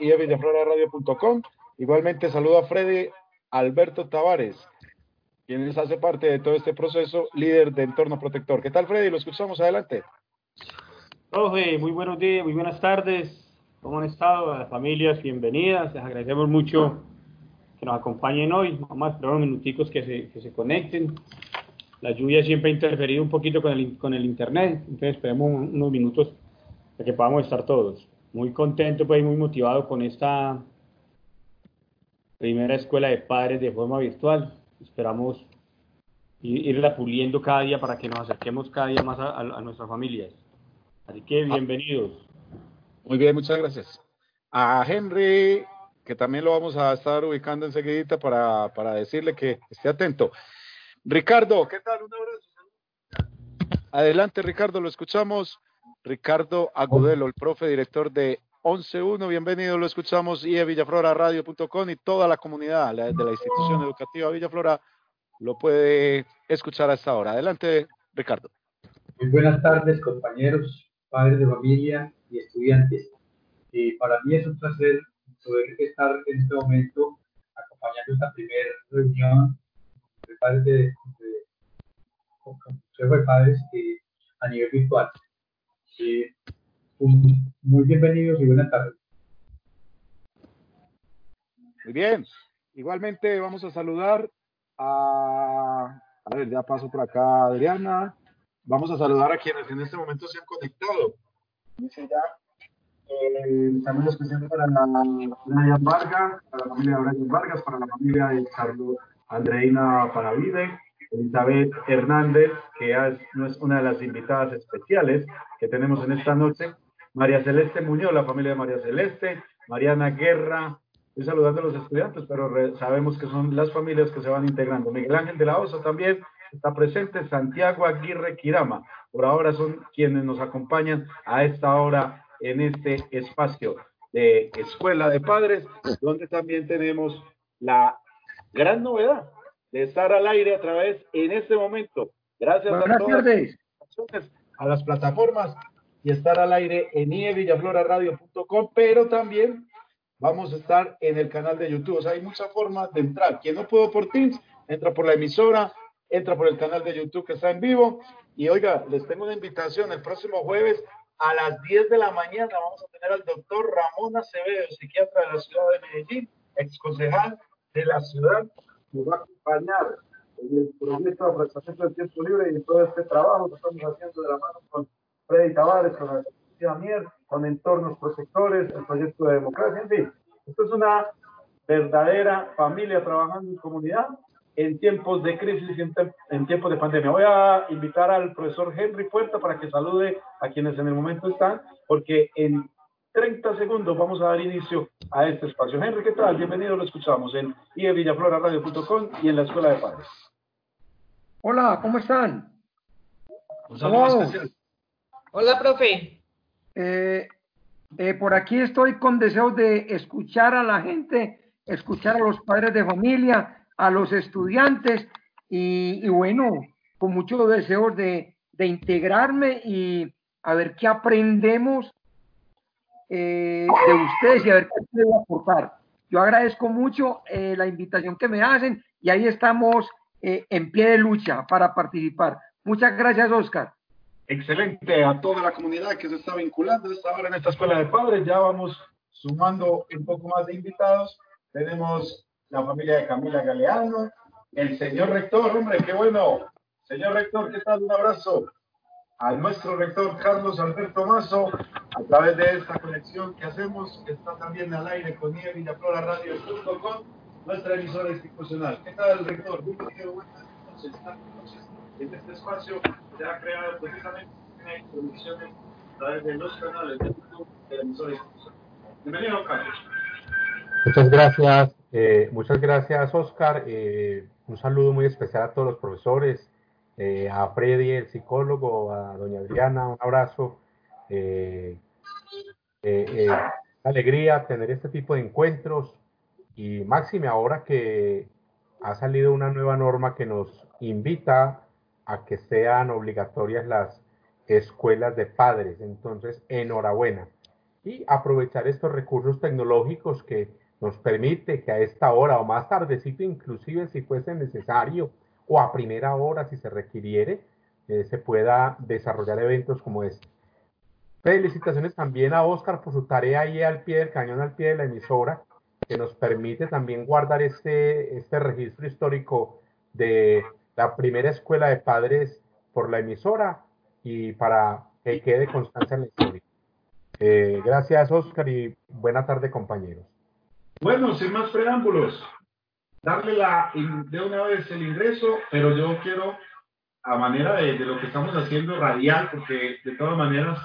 y villafloraradio.com. Igualmente saludo a Freddy Alberto Tavares, quien hace parte de todo este proceso, líder de Entorno Protector. ¿Qué tal, Freddy? Lo escuchamos adelante. Profe, muy buenos días, muy buenas tardes. ¿Cómo han estado? Las familias, bienvenidas. Les agradecemos mucho que nos acompañen hoy. Vamos a esperar unos minuticos que se, que se conecten. La lluvia siempre ha interferido un poquito con el, con el internet, entonces esperemos unos minutos para que podamos estar todos. Muy contento, pues, y muy motivado con esta primera escuela de padres de forma virtual. Esperamos irla puliendo cada día para que nos acerquemos cada día más a, a nuestras familias. Así que bienvenidos. Muy bien, muchas gracias. A Henry, que también lo vamos a estar ubicando enseguidita para, para decirle que esté atento. Ricardo, ¿qué tal? Un abrazo. Adelante, Ricardo, lo escuchamos. Ricardo Agudelo, el profe director de 11.1, bienvenido, lo escuchamos, y villafloraradio.com y toda la comunidad de la institución educativa Villaflora lo puede escuchar a esta hora. Adelante, Ricardo. Muy buenas tardes, compañeros, padres de familia y estudiantes. Y para mí es un placer poder estar en este momento acompañando esta primera reunión de padres de, de, Consejo de Padres eh, a nivel virtual. Muy bienvenidos y buenas tardes. Muy bien. Igualmente vamos a saludar a, a ver, ya paso por acá Adriana. Vamos a saludar a quienes en este momento se han conectado. Dice ya eh, también especial para la Brian Vargas, para la familia de Vargas, para la familia de Carlos Andreina Paravide, Elizabeth Hernández, que es una de las invitadas especiales que tenemos en esta noche, María Celeste Muñoz, la familia de María Celeste, Mariana Guerra, estoy saludando a los estudiantes, pero sabemos que son las familias que se van integrando. Miguel Ángel de la Osa también está presente, Santiago Aguirre Quirama, por ahora son quienes nos acompañan a esta hora en este espacio de Escuela de Padres, donde también tenemos la gran novedad de estar al aire a través en este momento. Gracias a todas las, a las plataformas y estar al aire en ievillafloraradio.com, pero también vamos a estar en el canal de YouTube. O sea, hay muchas formas de entrar. Quien no pudo por Teams, entra por la emisora, entra por el canal de YouTube que está en vivo. Y oiga, les tengo una invitación el próximo jueves a las 10 de la mañana. Vamos a tener al doctor Ramón Acevedo, psiquiatra de la ciudad de Medellín, ex concejal de la ciudad, nos va a acompañar en el proyecto de aprovechamiento del tiempo libre y en todo este trabajo que estamos haciendo de la mano con Freddy Tavares, con la Mier, con entornos protectores, el proyecto de democracia, en fin. Esto es una verdadera familia trabajando en comunidad en tiempos de crisis y en, tiempos de pandemia. Voy a invitar al profesor Henry Puerta para que salude a quienes en el momento están, porque en 30 segundos vamos a dar inicio a este espacio. Henry, ¿qué tal? Bienvenido, lo escuchamos en ievillafloraradio.com y en la Escuela de Padres. Hola, ¿cómo están? Un saludo especial. Hola, profe. Eh, eh, por aquí estoy con deseos de escuchar a la gente, escuchar a los padres de familia, a los estudiantes y, bueno, con muchos deseos de, de integrarme y a ver qué aprendemos eh, de ustedes y a ver qué puedo aportar. Yo agradezco mucho eh, la invitación que me hacen y ahí estamos eh, en pie de lucha para participar. Muchas gracias, Oscar. Excelente a toda la comunidad que se está vinculando esta hora en esta escuela de padres. Ya vamos sumando un poco más de invitados. Tenemos la familia de Camila Galeano, el señor rector, hombre, qué bueno. Señor rector, ¿qué tal? Un abrazo a nuestro rector Carlos Alberto Mazo a través de esta conexión que hacemos, que está también al aire con Radio.com, nuestra emisora institucional. ¿Qué tal, rector? Buenas noches. En este espacio se ha creado precisamente una introducción a través de los canales de YouTube de la emisora institucional. Bienvenido, Carlos. Muchas gracias, eh, muchas gracias, Oscar. Eh, un saludo muy especial a todos los profesores, eh, a Freddy, el psicólogo, a doña Adriana, un abrazo. Eh, eh, alegría tener este tipo de encuentros y máxime ahora que ha salido una nueva norma que nos invita a que sean obligatorias las escuelas de padres. Entonces, enhorabuena. y aprovechar estos recursos tecnológicos que nos permite que a esta hora o más tardecito, inclusive si fuese necesario, o a primera hora si se requiriere, eh, se pueda desarrollar eventos como este. Felicitaciones también a Oscar por su tarea ahí al pie del cañón, al pie de la emisora, que nos permite también guardar este, este registro histórico de la primera escuela de padres por la emisora y para que quede constancia en la historia. Eh, gracias, Oscar, y buena tarde, compañeros. Bueno, sin más preámbulos, darle la, de una vez el ingreso, pero yo quiero, a manera de, lo que estamos haciendo radial, porque de todas maneras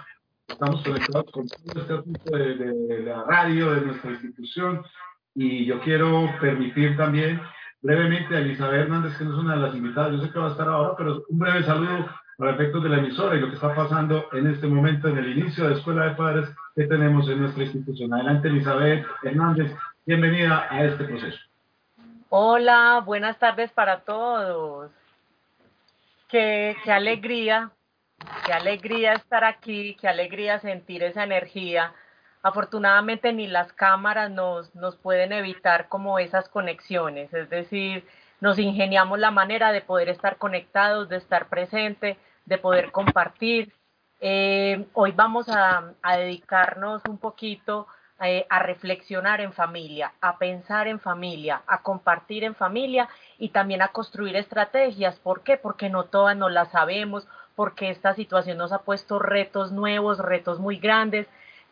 estamos conectados con todo este asunto de, la radio, de nuestra institución, y yo quiero permitir también brevemente a Elizabeth Hernández, que no es una de las invitadas, yo sé que va a estar ahora, pero un breve saludo para efectos de la emisora y lo que está pasando en este momento en el inicio de Escuela de Padres que tenemos en nuestra institución. Adelante, Elizabeth Hernández, bienvenida a este proceso. Hola, buenas tardes para todos. Qué, qué alegría, qué alegría estar aquí, qué alegría sentir esa energía afortunadamente ni las cámaras nos, pueden evitar como esas conexiones, es decir, nos ingeniamos la manera de poder estar conectados, de estar presente, de poder compartir. Eh, hoy vamos a, dedicarnos un poquito eh, a reflexionar en familia, a pensar en familia, a compartir en familia y también a construir estrategias. ¿Por qué? Porque no todas nos las sabemos, porque esta situación nos ha puesto retos nuevos, retos muy grandes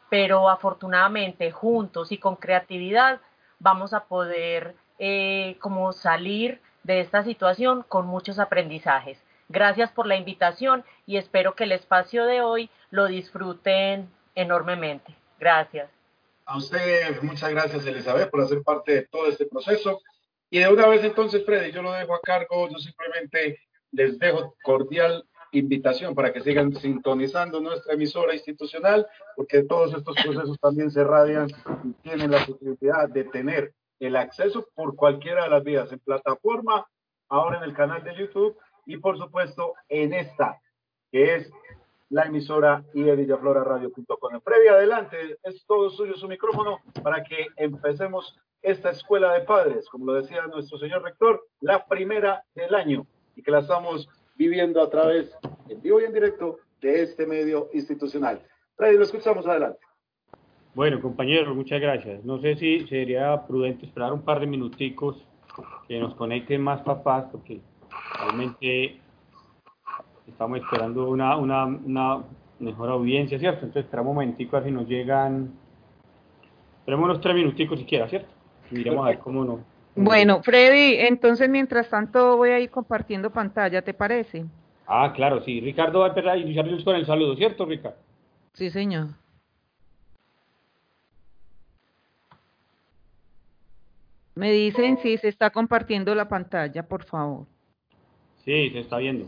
pero afortunadamente juntos y con creatividad vamos a poder eh, como salir de esta situación con muchos aprendizajes. Gracias por la invitación y espero que el espacio de hoy lo disfruten enormemente. Gracias. A usted, muchas gracias Elizabeth por hacer parte de todo este proceso. Y de una vez entonces, Freddy, yo lo dejo a cargo, yo simplemente les dejo cordial invitación para que sigan sintonizando nuestra emisora institucional, porque todos estos procesos también se radian y tienen la posibilidad de tener el acceso por cualquiera de las vías, en plataforma, ahora en el canal de YouTube y por supuesto en esta, que es la emisora y villafloraradio.com. Previa adelante, es todo suyo su micrófono para que empecemos esta escuela de padres, como lo decía nuestro señor rector, la primera del año y que la estamos viviendo a través, en vivo y en directo, de este medio institucional. Freddy, lo escuchamos adelante. Bueno, compañeros, muchas gracias. No sé si sería prudente esperar un par de minuticos que nos conecten más papás, porque realmente estamos esperando una, una, una mejor audiencia, ¿cierto? Entonces, espera un momentico a ver si nos llegan. Esperemos unos tres minuticos siquiera, ¿cierto? miremos a ver cómo nos bueno, Freddy, entonces mientras tanto voy a ir compartiendo pantalla, ¿te parece? Ah, claro, sí. Ricardo va a iniciar con el saludo, ¿cierto, Ricardo? Sí, señor. Me dicen si se está compartiendo la pantalla, por favor. Sí, se está viendo.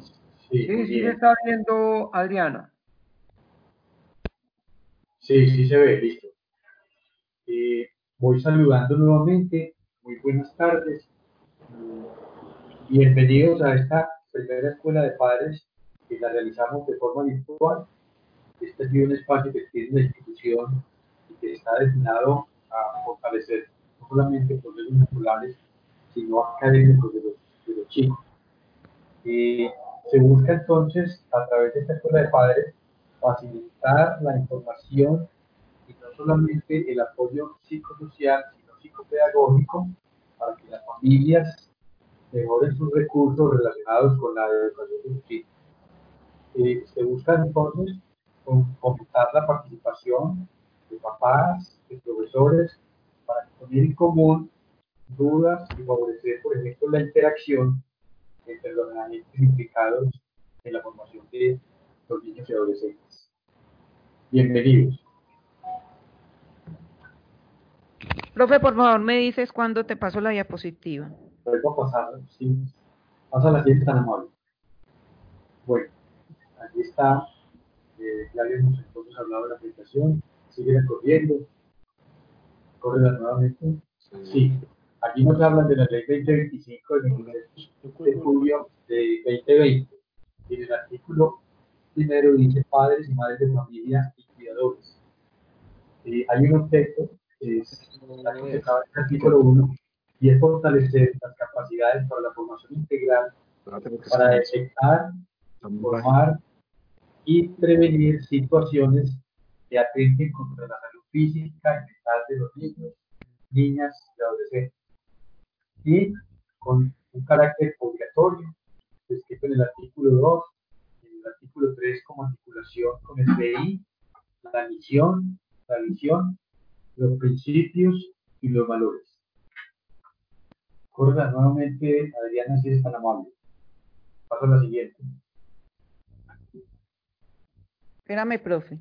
Sí, sí, se está viendo, Adriana. Sí, sí se ve, listo. Eh, voy saludando nuevamente muy buenas tardes. Bienvenidos a esta primera escuela de padres que la realizamos de forma virtual. Este es un espacio que tiene la institución y que está destinado a fortalecer no solamente procesos naturales, sino académicos de los, de los chicos. Se busca entonces, a través de esta escuela de padres, facilitar la información y no solamente el apoyo psicosocial, psicopedagógico para que las familias mejoren sus recursos relacionados con la educación de sus chicos. Eh, se busca entonces fomentar la participación de papás, de profesores, para poner en común dudas y favorecer, por ejemplo, la interacción entre los agentes implicados en la formación de los niños y adolescentes. Bienvenidos. Profe, por favor, me dices cuándo te paso la diapositiva. Luego pasar, sí. Pasa la siguiente tan amable. Bueno, aquí está. Eh, ya habíamos entonces hablado de la aplicación. Sigue corriendo. Corre nuevamente. Sí. Aquí nos hablan de la ley 2025 del 23 de julio de 2020. Y en el artículo primero dice padres y madres de familia y cuidadores eh, hay un objeto que es el artículo 1 y es fortalecer las capacidades para la formación integral para detectar, formar y prevenir situaciones que atenten contra la salud física y mental de los niños, niñas y adolescentes. Y con un carácter obligatorio, descrito en el artículo 2, en el artículo 3 como articulación con el PI, la misión, la visión, los principios y los valores. Recuerda nuevamente, Adriana, si es tan amable. Paso a la siguiente. Espérame, profe.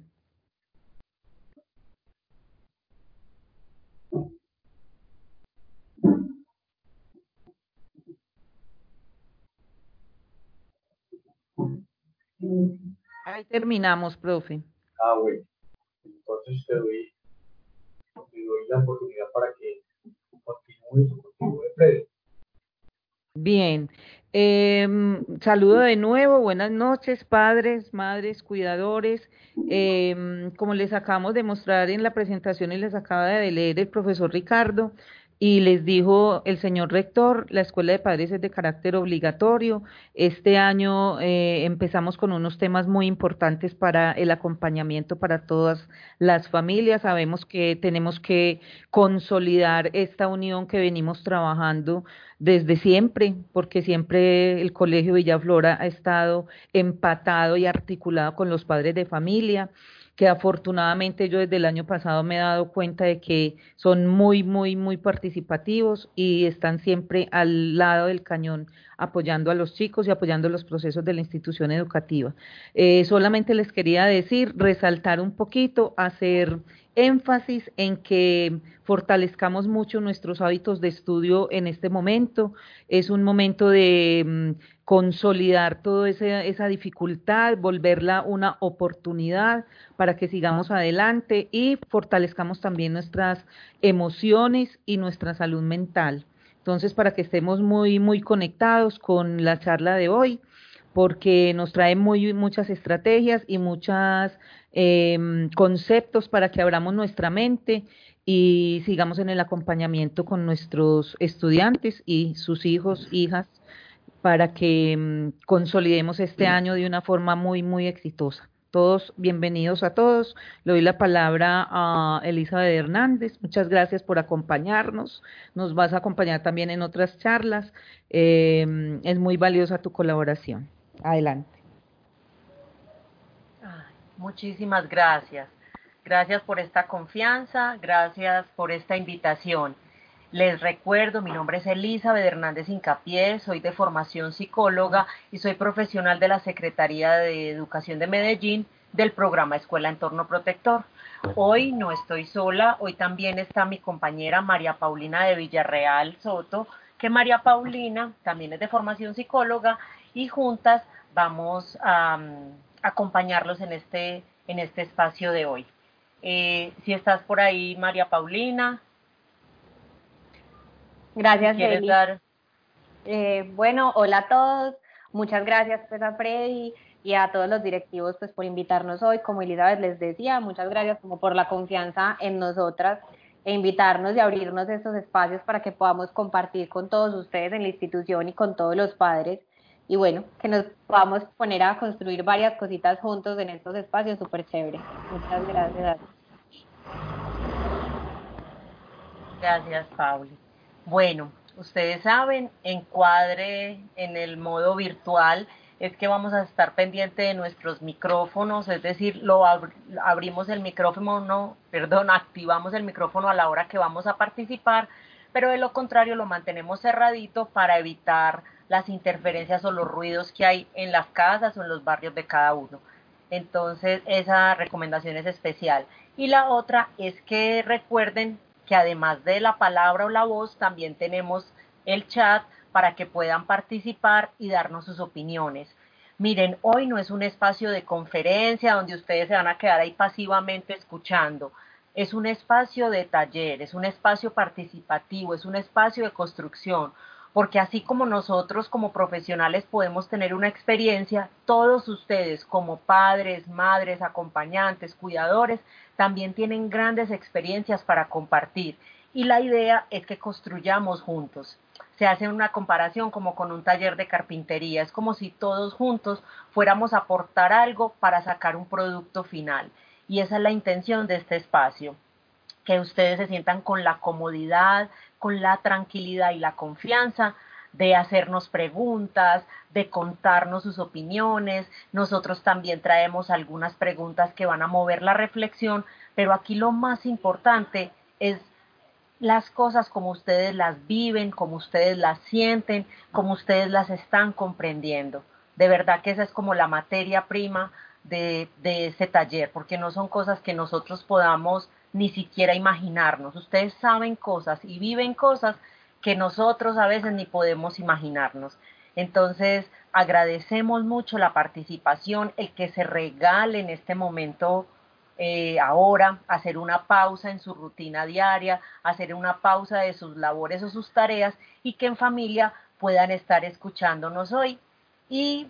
Ahí terminamos, profe. Ah, bueno. Entonces te doy, te doy la oportunidad para que continúes continúe Freddy. Bien. Eh, saludo de nuevo, buenas noches, padres, madres, cuidadores. Eh, como les acabamos de mostrar en la presentación y les acaba de leer el profesor Ricardo, y les dijo el señor rector, la escuela de padres es de carácter obligatorio. Este año eh, empezamos con unos temas muy importantes para el acompañamiento para todas las familias. Sabemos que tenemos que consolidar esta unión que venimos trabajando desde siempre, porque siempre el Colegio Villaflora ha estado empatado y articulado con los padres de familia que afortunadamente yo desde el año pasado me he dado cuenta de que son muy, muy, muy participativos y están siempre al lado del cañón apoyando a los chicos y apoyando los procesos de la institución educativa. Eh, solamente les quería decir, resaltar un poquito, hacer énfasis en que fortalezcamos mucho nuestros hábitos de estudio en este momento. Es un momento de mm, consolidar toda esa, dificultad, volverla una oportunidad para que sigamos adelante y fortalezcamos también nuestras emociones y nuestra salud mental. Entonces, para que estemos muy, muy conectados con la charla de hoy, porque nos trae muy, muchas estrategias y muchos em, conceptos para que abramos nuestra mente y sigamos en el acompañamiento con nuestros estudiantes y sus hijos, hijas, para que em, consolidemos este año de una forma muy, muy exitosa. Todos bienvenidos a todos. Le doy la palabra a Elizabeth Hernández. Muchas gracias por acompañarnos. Nos vas a acompañar también en otras charlas. Em, es muy valiosa tu colaboración. Adelante. Muchísimas gracias. Gracias por esta confianza, gracias por esta invitación. Les recuerdo, mi nombre es Elizabeth Hernández Incapié, soy de formación psicóloga y soy profesional de la Secretaría de Educación de Medellín del programa Escuela Entorno Protector. Hoy no estoy sola, hoy también está mi compañera María Paulina de Villarreal Soto, que María Paulina también es de formación psicóloga y juntas vamos a, acompañarlos en este, en este espacio de hoy. Eh, si estás por ahí, María Paulina. Gracias, Eli. Eh, bueno, hola a todos. Muchas gracias pues, a Freddy y a todos los directivos pues, por invitarnos hoy. Como Elizabeth les decía, muchas gracias como por la confianza en nosotras e invitarnos y abrirnos estos espacios para que podamos compartir con todos ustedes en la institución y con todos los padres y bueno, que nos podamos poner a construir varias cositas juntos en estos espacios súper chévere. Muchas gracias. Gracias, Pauli. Bueno, ustedes saben, encuadre en el modo virtual es que vamos a estar pendiente de nuestros micrófonos, es decir, lo abrimos el micrófono, no, perdón, activamos el micrófono a la hora que vamos a participar, pero de lo contrario lo mantenemos cerradito para evitar las interferencias o los ruidos que hay en las casas o en los barrios de cada uno. Entonces, esa recomendación es especial. Y la otra es que recuerden que además de la palabra o la voz, también tenemos el chat para que puedan participar y darnos sus opiniones. Miren, hoy no es un espacio de conferencia donde ustedes se van a quedar ahí pasivamente escuchando. Es un espacio de taller, es un espacio participativo, es un espacio de construcción, porque así como nosotros como profesionales podemos tener una experiencia, todos ustedes como padres, madres, acompañantes, cuidadores, también tienen grandes experiencias para compartir. Y la idea es que construyamos juntos. Se hace una comparación como con un taller de carpintería. Es como si todos juntos fuéramos a aportar algo para sacar un producto final. Y esa es la intención de este espacio que ustedes se sientan con la comodidad, con la tranquilidad y la confianza de hacernos preguntas, de contarnos sus opiniones. Nosotros también traemos algunas preguntas que van a mover la reflexión, pero aquí lo más importante es las cosas como ustedes las viven, como ustedes las sienten, como ustedes las están comprendiendo. De verdad que esa es como la materia prima de, de ese taller, porque no son cosas que nosotros podamos ni siquiera imaginarnos. Ustedes saben cosas y viven cosas que nosotros a veces ni podemos imaginarnos. Entonces, agradecemos mucho la participación, el que se regale en este momento eh, ahora, hacer una pausa en su rutina diaria, hacer una pausa de sus labores o sus tareas y que en familia puedan estar escuchándonos hoy y,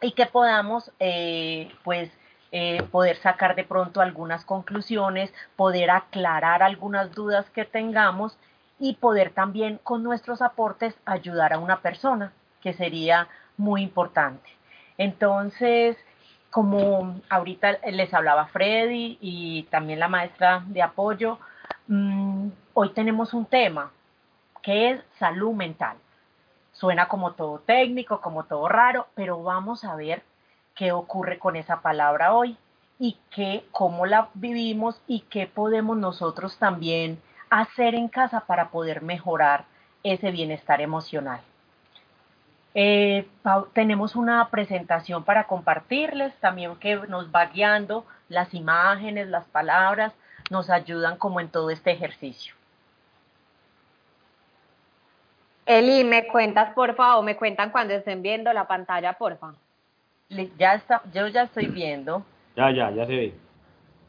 y que podamos, eh, pues, eh, poder sacar de pronto algunas conclusiones, poder aclarar algunas dudas que tengamos y poder también con nuestros aportes ayudar a una persona, que sería muy importante. Entonces, como ahorita les hablaba Freddy y también la maestra de apoyo, mm, hoy tenemos un tema que es salud mental. Suena como todo técnico, como todo raro, pero vamos a ver qué ocurre con esa palabra hoy y qué, cómo la vivimos y qué podemos nosotros también hacer en casa para poder mejorar ese bienestar emocional. Eh, tenemos una presentación para compartirles también que nos va guiando las imágenes, las palabras, nos ayudan como en todo este ejercicio. Eli, ¿me cuentas por favor? ¿Me cuentan cuando estén viendo la pantalla, por favor? Ya está, yo ya estoy viendo. Ya, ya, ya se ve.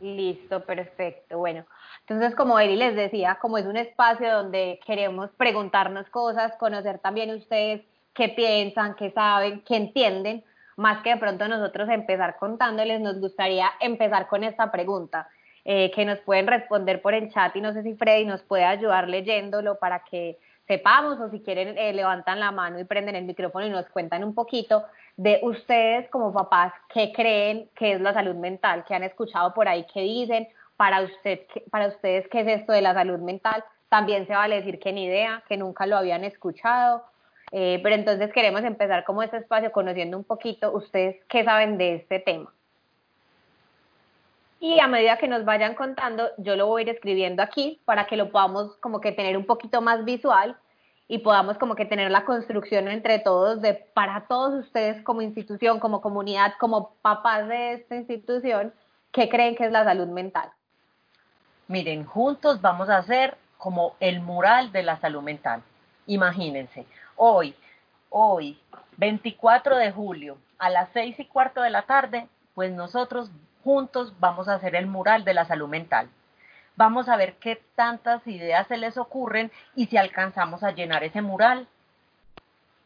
Listo, perfecto. Bueno, entonces como Eri les decía, como es un espacio donde queremos preguntarnos cosas, conocer también ustedes qué piensan, qué saben, qué entienden, más que de pronto nosotros empezar contándoles, nos gustaría empezar con esta pregunta. Eh, que nos pueden responder por el chat y no sé si Freddy nos puede ayudar leyéndolo para que sepamos o si quieren eh, levantan la mano y prenden el micrófono y nos cuentan un poquito de ustedes como papás qué creen que es la salud mental, qué han escuchado por ahí, qué dicen, para, usted, para ustedes qué es esto de la salud mental. También se vale decir que ni idea, que nunca lo habían escuchado. Eh, pero entonces queremos empezar como este espacio conociendo un poquito ustedes qué saben de este tema. Y a medida que nos vayan contando, yo lo voy a ir escribiendo aquí para que lo podamos como que tener un poquito más visual y podamos como que tener la construcción entre todos de para todos ustedes como institución, como comunidad, como papás de esta institución, ¿qué creen que es la salud mental? Miren, juntos vamos a hacer como el mural de la salud mental. Imagínense, hoy, hoy, 24 de julio, a las seis y cuarto de la tarde, pues nosotros juntos vamos a hacer el mural de la salud mental. Vamos a ver qué tantas ideas se les ocurren y si alcanzamos a llenar ese mural.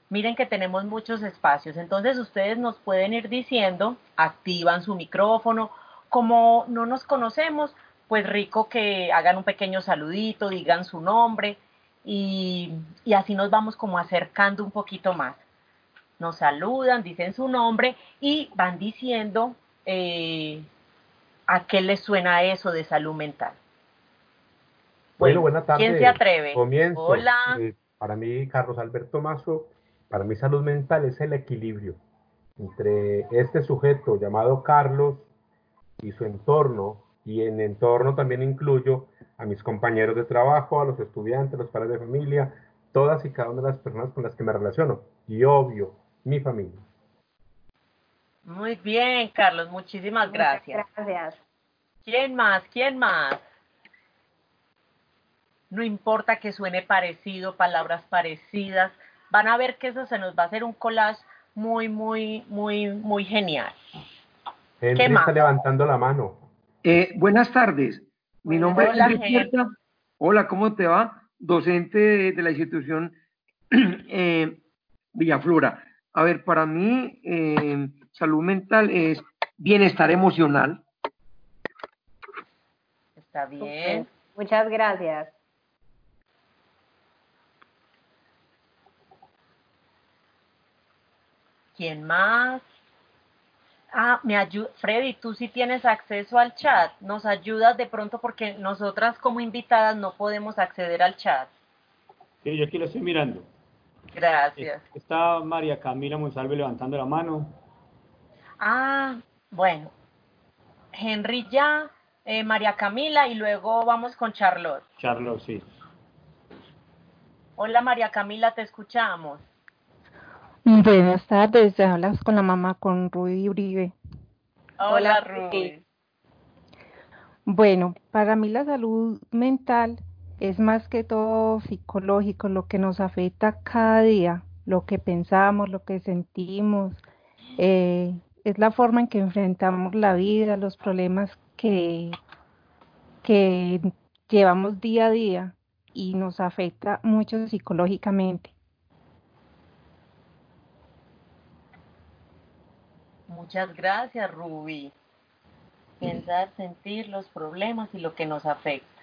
Miren que tenemos muchos espacios, entonces ustedes nos pueden ir diciendo, activan su micrófono, como no nos conocemos, pues rico que hagan un pequeño saludito, digan su nombre y, así nos vamos como acercando un poquito más. Nos saludan, dicen su nombre y van diciendo eh, a qué les suena eso de salud mental. Bueno, buenas tardes. ¿Quién se atreve? Comienzo. Hola. Eh, para mí, Carlos Alberto Mazo, para mí salud mental es el equilibrio entre este sujeto llamado Carlos y su entorno, y en entorno también incluyo a mis compañeros de trabajo, a los estudiantes, los padres de familia, todas y cada una de las personas con las que me relaciono, y obvio, mi familia. Muy bien, Carlos, muchísimas gracias. Gracias. ¿Quién más? ¿Quién más? no importa que suene parecido, palabras parecidas, van a ver que eso se nos va a hacer un collage muy, muy, muy, muy genial. ¿Qué está levantando la mano. Eh, buenas tardes. Mi nombre es Henry Hola, ¿cómo te va? Docente de, la institución eh, Villaflora. A ver, para mí, eh, salud mental es bienestar emocional. Está bien. Muchas gracias. ¿Quién más? Ah, me ayuda, Freddy, tú sí tienes acceso al chat. Nos ayudas de pronto porque nosotras como invitadas no podemos acceder al chat. Sí, yo aquí lo estoy mirando. Gracias. Está María Camila Monsalve levantando la mano. Ah, bueno. Henry ya, eh, María Camila y luego vamos con Charlotte. Charlotte, sí. Hola María Camila, te escuchamos. Buenas tardes, hablas con la mamá, con Ruby Uribe. Hola, Ruby. Bueno, para mí la salud mental es más que todo psicológico, lo que nos afecta cada día, lo que pensamos, lo que sentimos, eh, es la forma en que enfrentamos la vida, los problemas que, que llevamos día a día y nos afecta mucho psicológicamente. Muchas gracias, Ruby. Pensar, sentir los problemas y lo que nos afecta.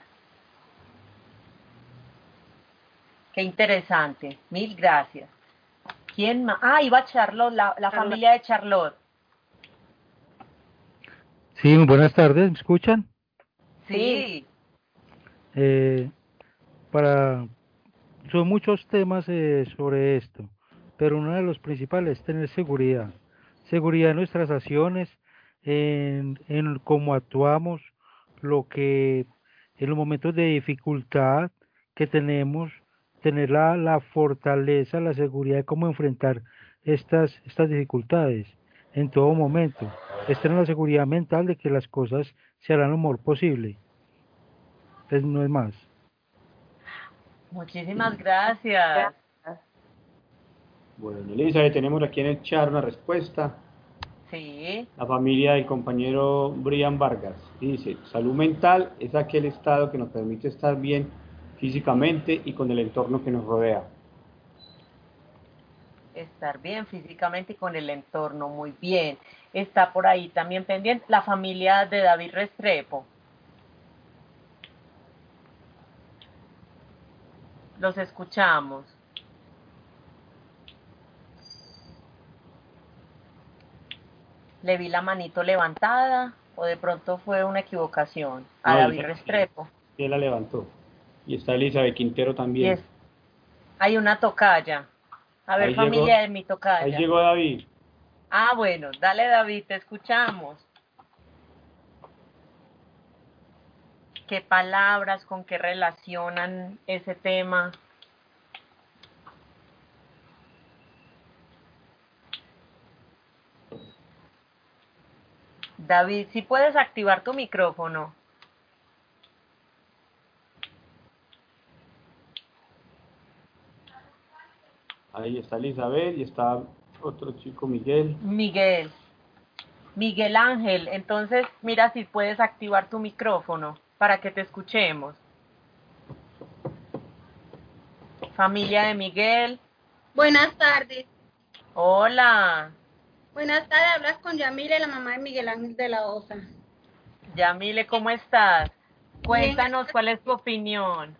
Qué interesante. Mil gracias. ¿Quién más? Ah, iba Charlotte, la, la familia de Charlotte. Sí, buenas tardes, ¿me escuchan? Sí. Eh, para, son muchos temas eh, sobre esto, pero uno de los principales es tener seguridad. Seguridad en nuestras acciones, en, en cómo actuamos, lo que en los momentos de dificultad que tenemos, tener la, la fortaleza, la seguridad de cómo enfrentar estas, estas dificultades en todo momento. Es tener la seguridad mental de que las cosas se harán lo mejor posible. Es, no es más. Muchísimas gracias. Bueno, Elizabeth, tenemos aquí en el chat una respuesta. Sí. La familia del compañero Brian Vargas dice, salud mental es aquel estado que nos permite estar bien físicamente y con el entorno que nos rodea. Estar bien físicamente y con el entorno, muy bien. Está por ahí también pendiente la familia de David Restrepo. Los escuchamos. Le vi la manito levantada o de pronto fue una equivocación. A No, David Restrepo. Él la levantó. Y está Elizabeth Quintero también. hay una tocaya. A ver, Ahí familia llegó- de mi tocaya. Ahí llegó David. Ah, bueno, dale David, te escuchamos. ¿Qué palabras, con qué relacionan ese tema? David, si puedes activar tu micrófono. Ahí está Elizabeth y está otro chico, Miguel. Miguel. Miguel Ángel, entonces mira si puedes activar tu micrófono para que te escuchemos. Familia de Miguel, Buenas tardes. hola. Buenas tardes, hablas con Yamile, la mamá de Miguel Ángel de la Osa. Yamile, ¿cómo estás? Cuéntanos cuál es tu opinión.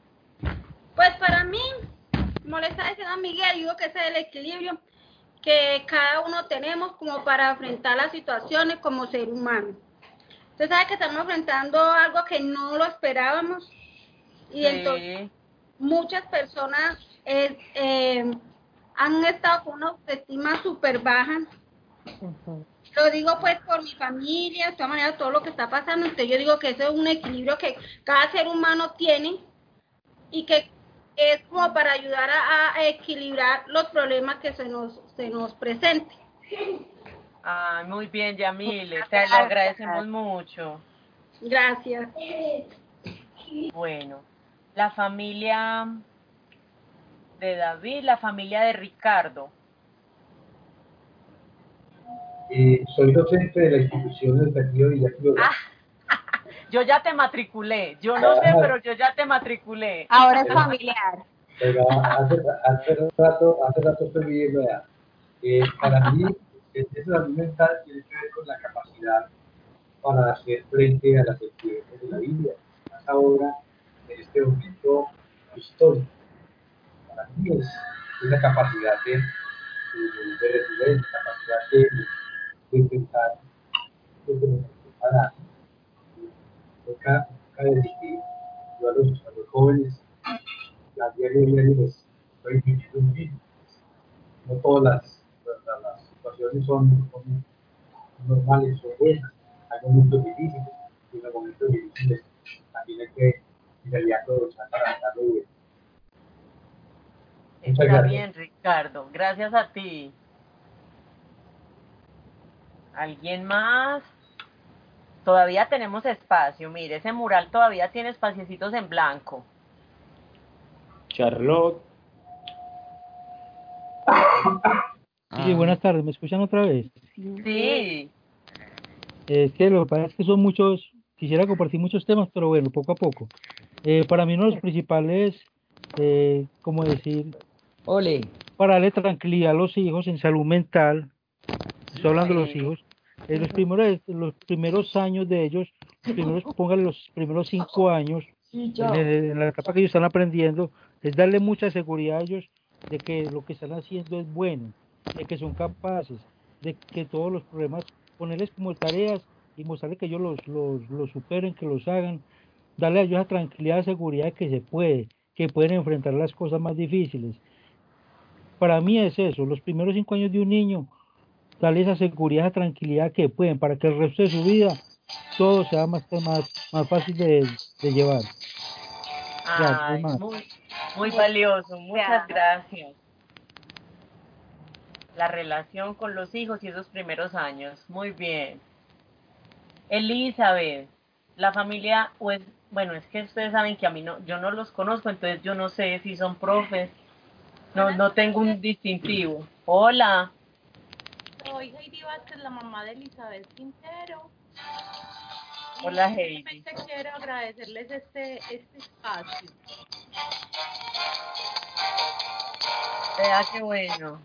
Pues para mí, como le está diciendo a Miguel, digo que ese es el equilibrio que cada uno tenemos como para enfrentar las situaciones como ser humano. Usted sabe que estamos enfrentando algo que no lo esperábamos y entonces Sí, muchas personas eh, eh, han estado con una autoestima súper baja. Lo digo pues por mi familia, de todas maneras todo lo que está pasando, entonces yo digo que eso es un equilibrio que cada ser humano tiene y que es como para ayudar a, a equilibrar los problemas que se nos, se nos presenten. Ah, muy bien, Yamile, te lo agradecemos mucho. Gracias. Bueno, la familia de David, la familia de Ricardo. Eh, soy docente de la institución educativa Villaflor. Yo ya te matriculé, yo no sé, pero yo ya te matriculé. Ahora es familiar. Pero hace, hace rato, hace rato estoy viviendo ya. Eh, para mí, esa salud mental tiene que ver con la capacidad para hacer frente a las experiencias de la vida. Más ahora, en este momento histórico. Para mí es, esa capacidad de, de, de resiliencia, capacidad de, de pensar desde lo para nunca, nunca desistir. Yo a los, a los jóvenes, la diario diario les un mismo. No todas las, las, las situaciones son, son normales o buenas hay momentos difíciles y en los momentos difíciles también hay que ir aprovechar para estarlo bien. Está gracias. bien, Ricardo. Gracias a ti. ¿Alguien más? Todavía tenemos espacio. Mire, ese mural todavía tiene espaciecitos en blanco. Charlotte. Sí, buenas tardes. ¿Me escuchan otra vez? Sí. Es que lo que pasa es que son muchos, quisiera compartir muchos temas, pero bueno, poco a poco. Eh, para mí uno de los principales, eh, como decir, Ole. para darle tranquilidad a los hijos en salud mental, estoy hablando de los hijos, en los primeros, los primeros años de ellos, los primeros, póngale los primeros cinco años, en, en, la etapa que ellos están aprendiendo, es darle mucha seguridad a ellos de que lo que están haciendo es bueno, de que son capaces, de que todos los problemas ponerles como tareas y mostrarles que ellos los, los, los superen, que los hagan, darle a ellos la tranquilidad, seguridad de que se puede, que pueden enfrentar las cosas más difíciles. Para mí es eso, los primeros cinco años de un niño, darle esa seguridad, esa tranquilidad que pueden, para que el resto de su vida todo sea más, más, más fácil de, de llevar. Ay, muy, muy valioso, muchas gracias la relación con los hijos y esos primeros años. Muy bien. Elizabeth, la familia, pues, bueno, es que ustedes saben que a mí no, yo no los conozco, entonces yo no sé si son profes. No, no tengo un distintivo. Hola. Soy Heidi Vázquez, la mamá de Elizabeth Quintero. Hola Heidi. quiero agradecerles este, este espacio. Vea qué bueno.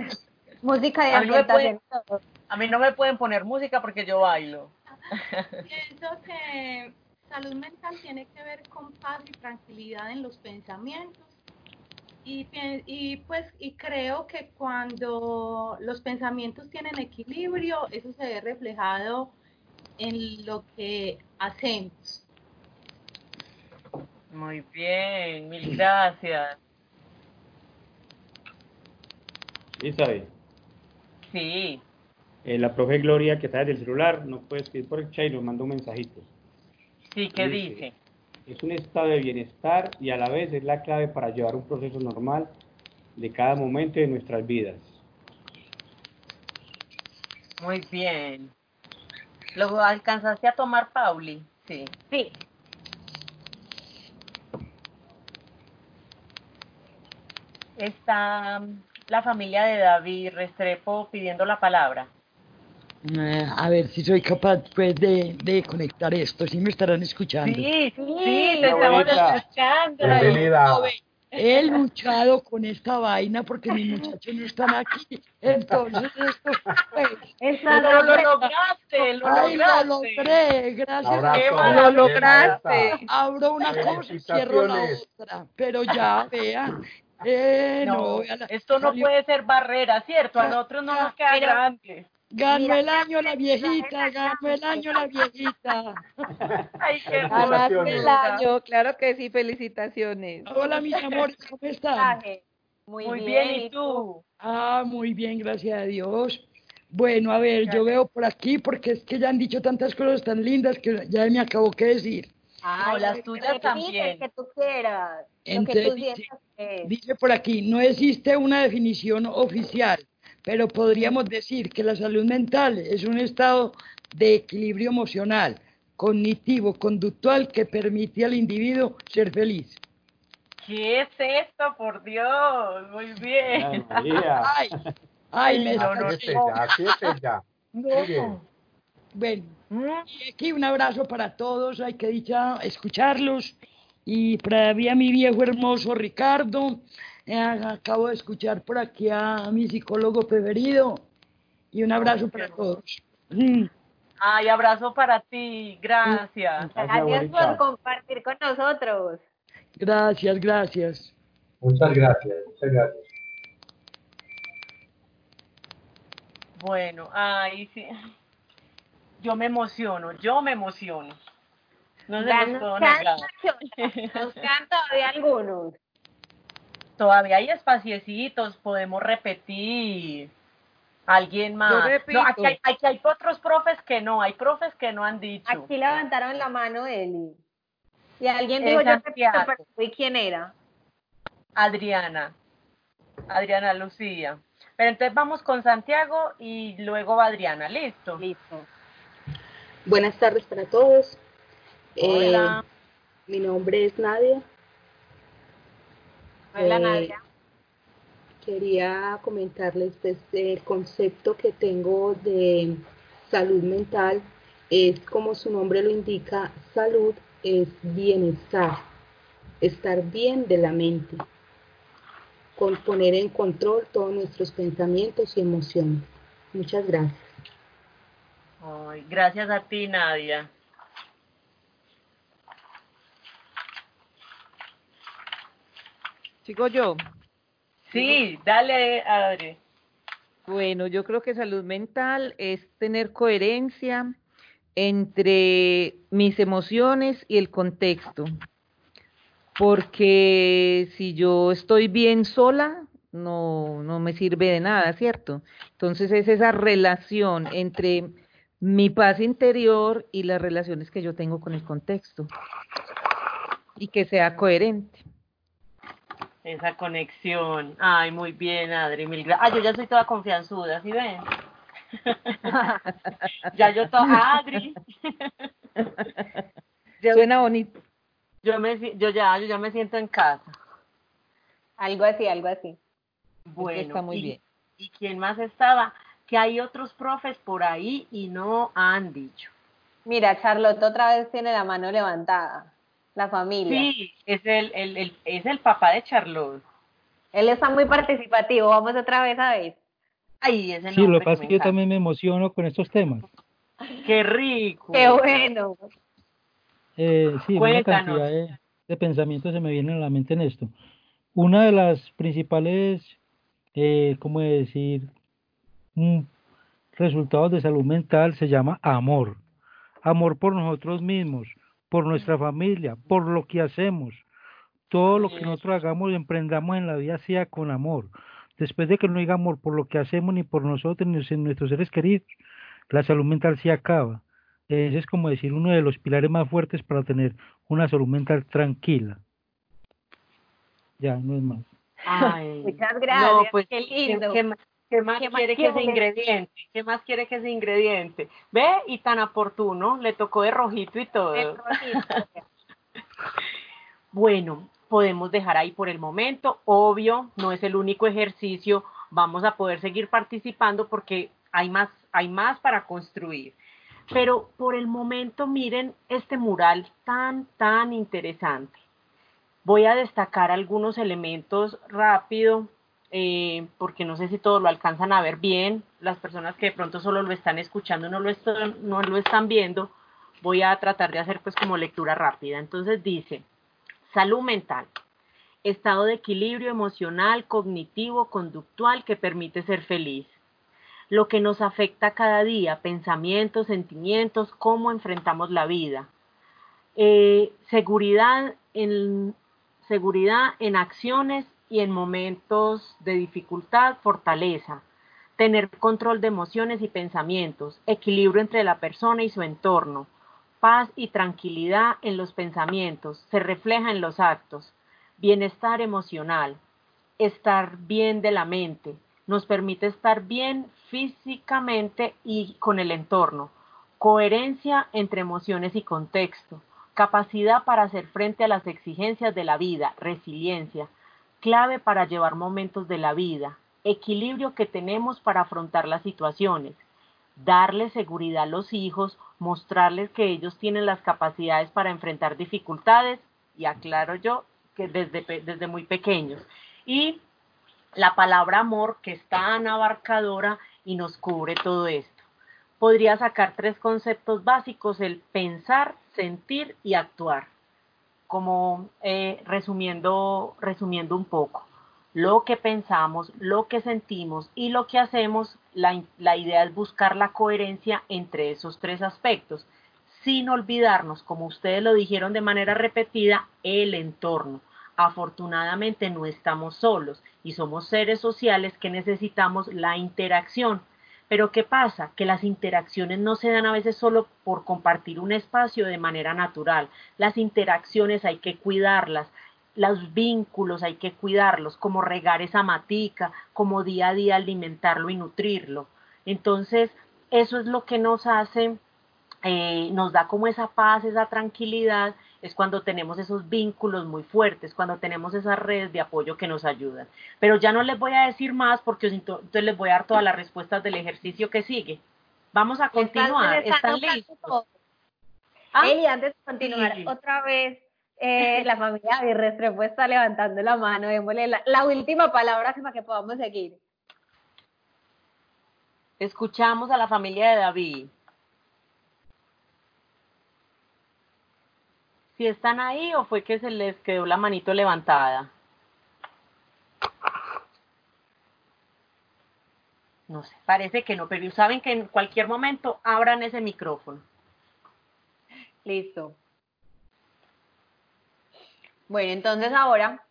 música de ambientación. A mí no me pueden poner música porque yo bailo. Pienso que salud mental tiene que ver con paz y tranquilidad en los pensamientos. Y, y pues y creo que cuando los pensamientos tienen equilibrio, eso se ve reflejado en lo que hacemos. Muy bien, mil gracias. Isabel. Sí. Eh, la profe Gloria, que está desde el celular, no puede escribir por el chat y nos manda un mensajito. Sí, ¿qué dice? Es un estado de bienestar y a la vez es la clave para llevar un proceso normal de cada momento de nuestras vidas. Muy bien. ¿Lo alcanzaste a tomar, Pauli? Sí. Sí. Está la familia de David Restrepo pidiendo la palabra. Eh, a ver si soy capaz pues de, de conectar esto, si me estarán escuchando. Sí, sí, te estamos escuchando. Bienvenida. He luchado con esta vaina porque mis muchachos no están aquí. Entonces, esto, pues, lo, lo lograste, lo ay, lograste. lo logré, gracias Abrazo, a Lo lograste. Abro una cosa y cierro la otra. Pero ya, vea, eh, no, No, esto no puede ser barrera, ¿cierto? A nosotros no nos queda Pero- grande. Ganó el año la viejita, ganó el año la viejita. Ay, qué hermosa. el año, claro que sí, felicitaciones. Hola, mis amores, ¿cómo están? Muy, Muy bien, ¿y tú? Ah, muy bien, gracias a Dios. Bueno, a ver, yo veo por aquí porque es que ya han dicho tantas cosas tan lindas que ya me acabo que decir. No, las tuyas también. que tú quieras. Lo que Entonces, tú es. Dice por aquí, no existe una definición oficial, pero podríamos decir que la salud mental es un estado de equilibrio emocional, cognitivo, conductual que permite al individuo ser feliz. ¿Qué es esto, por Dios? Muy bien. Ay. Ay, ay, me No, no, ya, siete ya. Muy bien. Bueno, y aquí un abrazo para todos, hay que dicha escucharlos y para mí a mi viejo hermoso Ricardo. Eh, acabo de escuchar por aquí a mi psicólogo preferido y un abrazo para todos. Ay, abrazo para ti, gracias. Gracias por compartir con nosotros. Gracias, gracias. Muchas gracias, muchas gracias. Bueno, ay, sí. Yo me emociono, yo me emociono. No se puedo negar. Nos quedan todavía algunos. Todavía hay espaciecitos, podemos repetir. Alguien más. No, aquí, hay, aquí hay otros profes que no, hay profes que no han dicho. Aquí levantaron la mano, Eli. Y alguien dijo, yo repito, pero ¿y quién era? Adriana. Adriana Lucía. Pero entonces vamos con Santiago y luego va Adriana. ¿Listo? Listo. Buenas tardes para todos. Hola. Eh, mi nombre es Nadia. Hola, Eh, Nadia. Quería comentarles pues, el concepto que tengo de salud mental. Es como su nombre lo indica, salud es bienestar, estar bien de la mente, con poner en control todos nuestros pensamientos y emociones. Muchas gracias. Ay, gracias a ti, Nadia. ¿Sigo yo? Sí, dale, Adri. Bueno, yo creo que salud mental es tener coherencia entre mis emociones y el contexto. Porque si yo estoy bien sola, no, no me sirve de nada, ¿cierto? Entonces es esa relación entre mi paz interior y las relaciones que yo tengo con el contexto. Y que sea coherente. Esa conexión. Ay, muy bien, Adri. Mil gracias. Ah, yo ya soy toda confianzuda, ¿sí ven? ya yo toda Adri. Yo- Suena bonito. Yo me yo ya yo ya me siento en casa. Algo así, algo así. Bueno, está muy y, bien. ¿y quién más estaba? Que hay otros profes por ahí y no han dicho. Mira, Charlotte otra vez tiene la mano levantada. La familia. Sí, es el, el, el- es el papá de Charlotte. Él está muy participativo. Vamos otra vez a ver. Ay, ese Sí, lo que pasa es que yo también me emociono con estos temas. Qué rico. Qué bueno. Eh, sí, una Cuéntanos. cantidad de, de pensamientos se me vienen a la mente en esto. Una de las principales, eh, ¿cómo decir? Mm, resultados de salud mental se llama amor. Amor por nosotros mismos, por nuestra familia, por lo que hacemos. Todo lo que nosotros hagamos y emprendamos en la vida sea con amor. Después de que no haya amor por lo que hacemos ni por nosotros ni por nuestros seres queridos, la salud mental se acaba. Ese es como decir uno de los pilares más fuertes para tener una salud mental tranquila. Ya, no es más. Ay, Muchas gracias. No, pues, Qué lindo. ¿Qué, qué más ¿Qué más quiere que ese ingrediente? ¿Qué más quiere que ese ingrediente? Ve, y tan oportuno, le tocó de rojito y todo. Rojito. Bueno, podemos dejar ahí por el momento. Obvio, no es el único ejercicio. Vamos a poder seguir participando porque hay más, hay más para construir. Pero por el momento, miren este mural tan, tan interesante. Voy a destacar algunos elementos rápido, eh, porque no sé si todos lo alcanzan a ver bien. Las personas que de pronto solo lo están escuchando no lo están, no lo están viendo. Voy a tratar de hacer pues como lectura rápida. Entonces dice, salud mental, estado de equilibrio emocional, cognitivo, conductual que permite ser feliz. Lo que nos afecta cada día, pensamientos, sentimientos, cómo enfrentamos la vida. Eh, seguridad en seguridad en acciones y en momentos de dificultad, fortaleza, tener control de emociones y pensamientos, equilibrio entre la persona y su entorno, paz y tranquilidad en los pensamientos, se refleja en los actos, bienestar emocional, estar bien de la mente, nos permite estar bien físicamente y con el entorno, coherencia entre emociones y contexto, capacidad para hacer frente a las exigencias de la vida, resiliencia, clave para llevar momentos de la vida, equilibrio que tenemos para afrontar las situaciones, darle seguridad a los hijos, mostrarles que ellos tienen las capacidades para enfrentar dificultades y aclaro yo que desde, desde muy pequeños. Y la palabra amor que es tan abarcadora y nos cubre todo esto. Podría sacar tres conceptos básicos, el pensar, sentir y actuar, como eh, resumiendo, resumiendo un poco. Lo que pensamos, lo que sentimos y lo que hacemos, la, la idea es buscar la coherencia entre esos tres aspectos, sin olvidarnos, como ustedes lo dijeron de manera repetida, el entorno afortunadamente no estamos solos y somos seres sociales que necesitamos la interacción. Pero ¿qué pasa? Que las interacciones no se dan a veces solo por compartir un espacio de manera natural. Las interacciones hay que cuidarlas, los vínculos hay que cuidarlos, como regar esa matica, como día a día alimentarlo y nutrirlo. Entonces, eso es lo que nos hace, eh, nos da como esa paz, esa tranquilidad es cuando tenemos esos vínculos muy fuertes, cuando tenemos esas redes de apoyo que nos ayudan. Pero ya no les voy a decir más porque entonces les voy a dar todas las respuestas del ejercicio que sigue. Vamos a continuar. ¿Están listos? ¿Ah? antes de continuar, otra vez eh, la familia de Restrepo está levantando la mano, démosle la, la última palabra para que podamos seguir. Escuchamos a la familia de David. Si están ahí o fue que se les quedó la manito levantada. No sé, parece que no, pero saben que en cualquier momento abran ese micrófono. Listo. Bueno, entonces ahora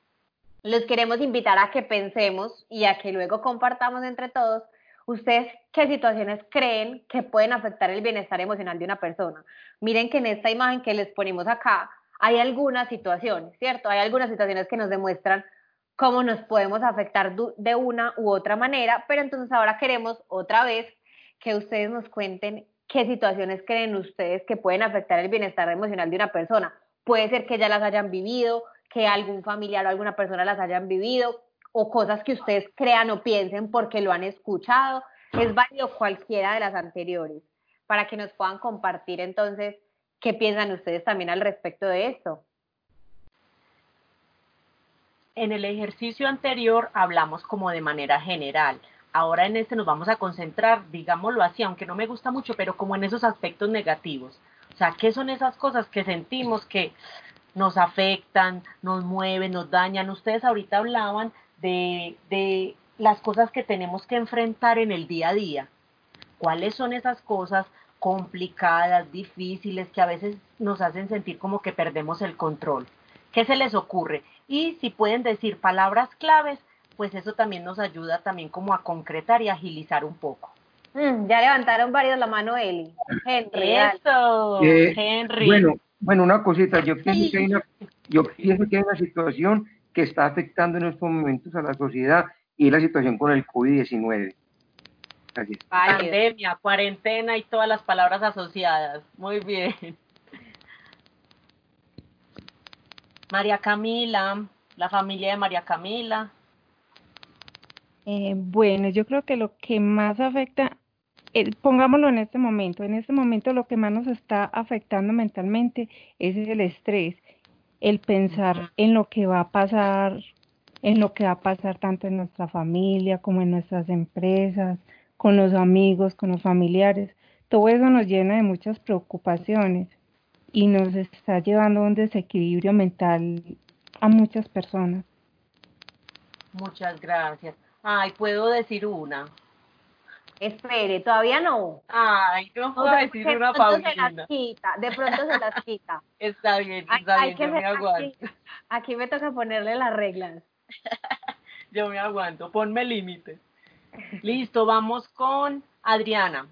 los queremos invitar a que pensemos y a que luego compartamos entre todos ustedes qué situaciones creen que pueden afectar el bienestar emocional de una persona. Miren que en esta imagen que les ponemos acá hay algunas situaciones, ¿cierto? Hay algunas situaciones que nos demuestran cómo nos podemos afectar de una u otra manera, pero entonces ahora queremos otra vez que ustedes nos cuenten qué situaciones creen ustedes que pueden afectar el bienestar emocional de una persona. Puede ser que ya las hayan vivido, que algún familiar o alguna persona las hayan vivido, o cosas que ustedes crean o piensen porque lo han escuchado. Es válido cualquiera de las anteriores para que nos puedan compartir entonces qué piensan ustedes también al respecto de esto. En el ejercicio anterior hablamos como de manera general. Ahora en este nos vamos a concentrar, digámoslo así, aunque no me gusta mucho, pero como en esos aspectos negativos. O sea, ¿qué son esas cosas que sentimos que nos afectan, nos mueven, nos dañan? Ustedes ahorita hablaban de, las cosas que tenemos que enfrentar en el día a día. ¿Cuáles son esas cosas complicadas, difíciles, que a veces nos hacen sentir como que perdemos el control? ¿Qué se les ocurre? Y si pueden decir palabras claves, pues eso también nos ayuda también como a concretar y agilizar un poco. Mm, ya levantaron varios la mano, Eli. Henry. Eso, eh, Henry. Bueno, bueno, una cosita, yo pienso, que hay una, yo pienso que hay una situación que está afectando en estos momentos a la sociedad y la situación con el COVID-19. Pandemia, cuarentena y todas las palabras asociadas. Muy bien. María Camila, la familia de María Camila. Eh, bueno, yo creo que lo que más afecta, eh, pongámoslo en este momento, en este momento lo que más nos está afectando mentalmente es el estrés el pensar en lo que va a pasar, en lo que va a pasar tanto en nuestra familia como en nuestras empresas, con los amigos, con los familiares. Todo eso nos llena de muchas preocupaciones y nos está llevando a un desequilibrio mental a muchas personas. Muchas gracias. Ay, puedo decir una. Espere, todavía no. Ay, no puedo decir una Paulina. Se las quita, de pronto se las quita. está bien, está bien, yo me aguanto. Aquí, aquí, me toca ponerle las reglas. yo me aguanto, ponme límite. Listo, vamos con Adriana.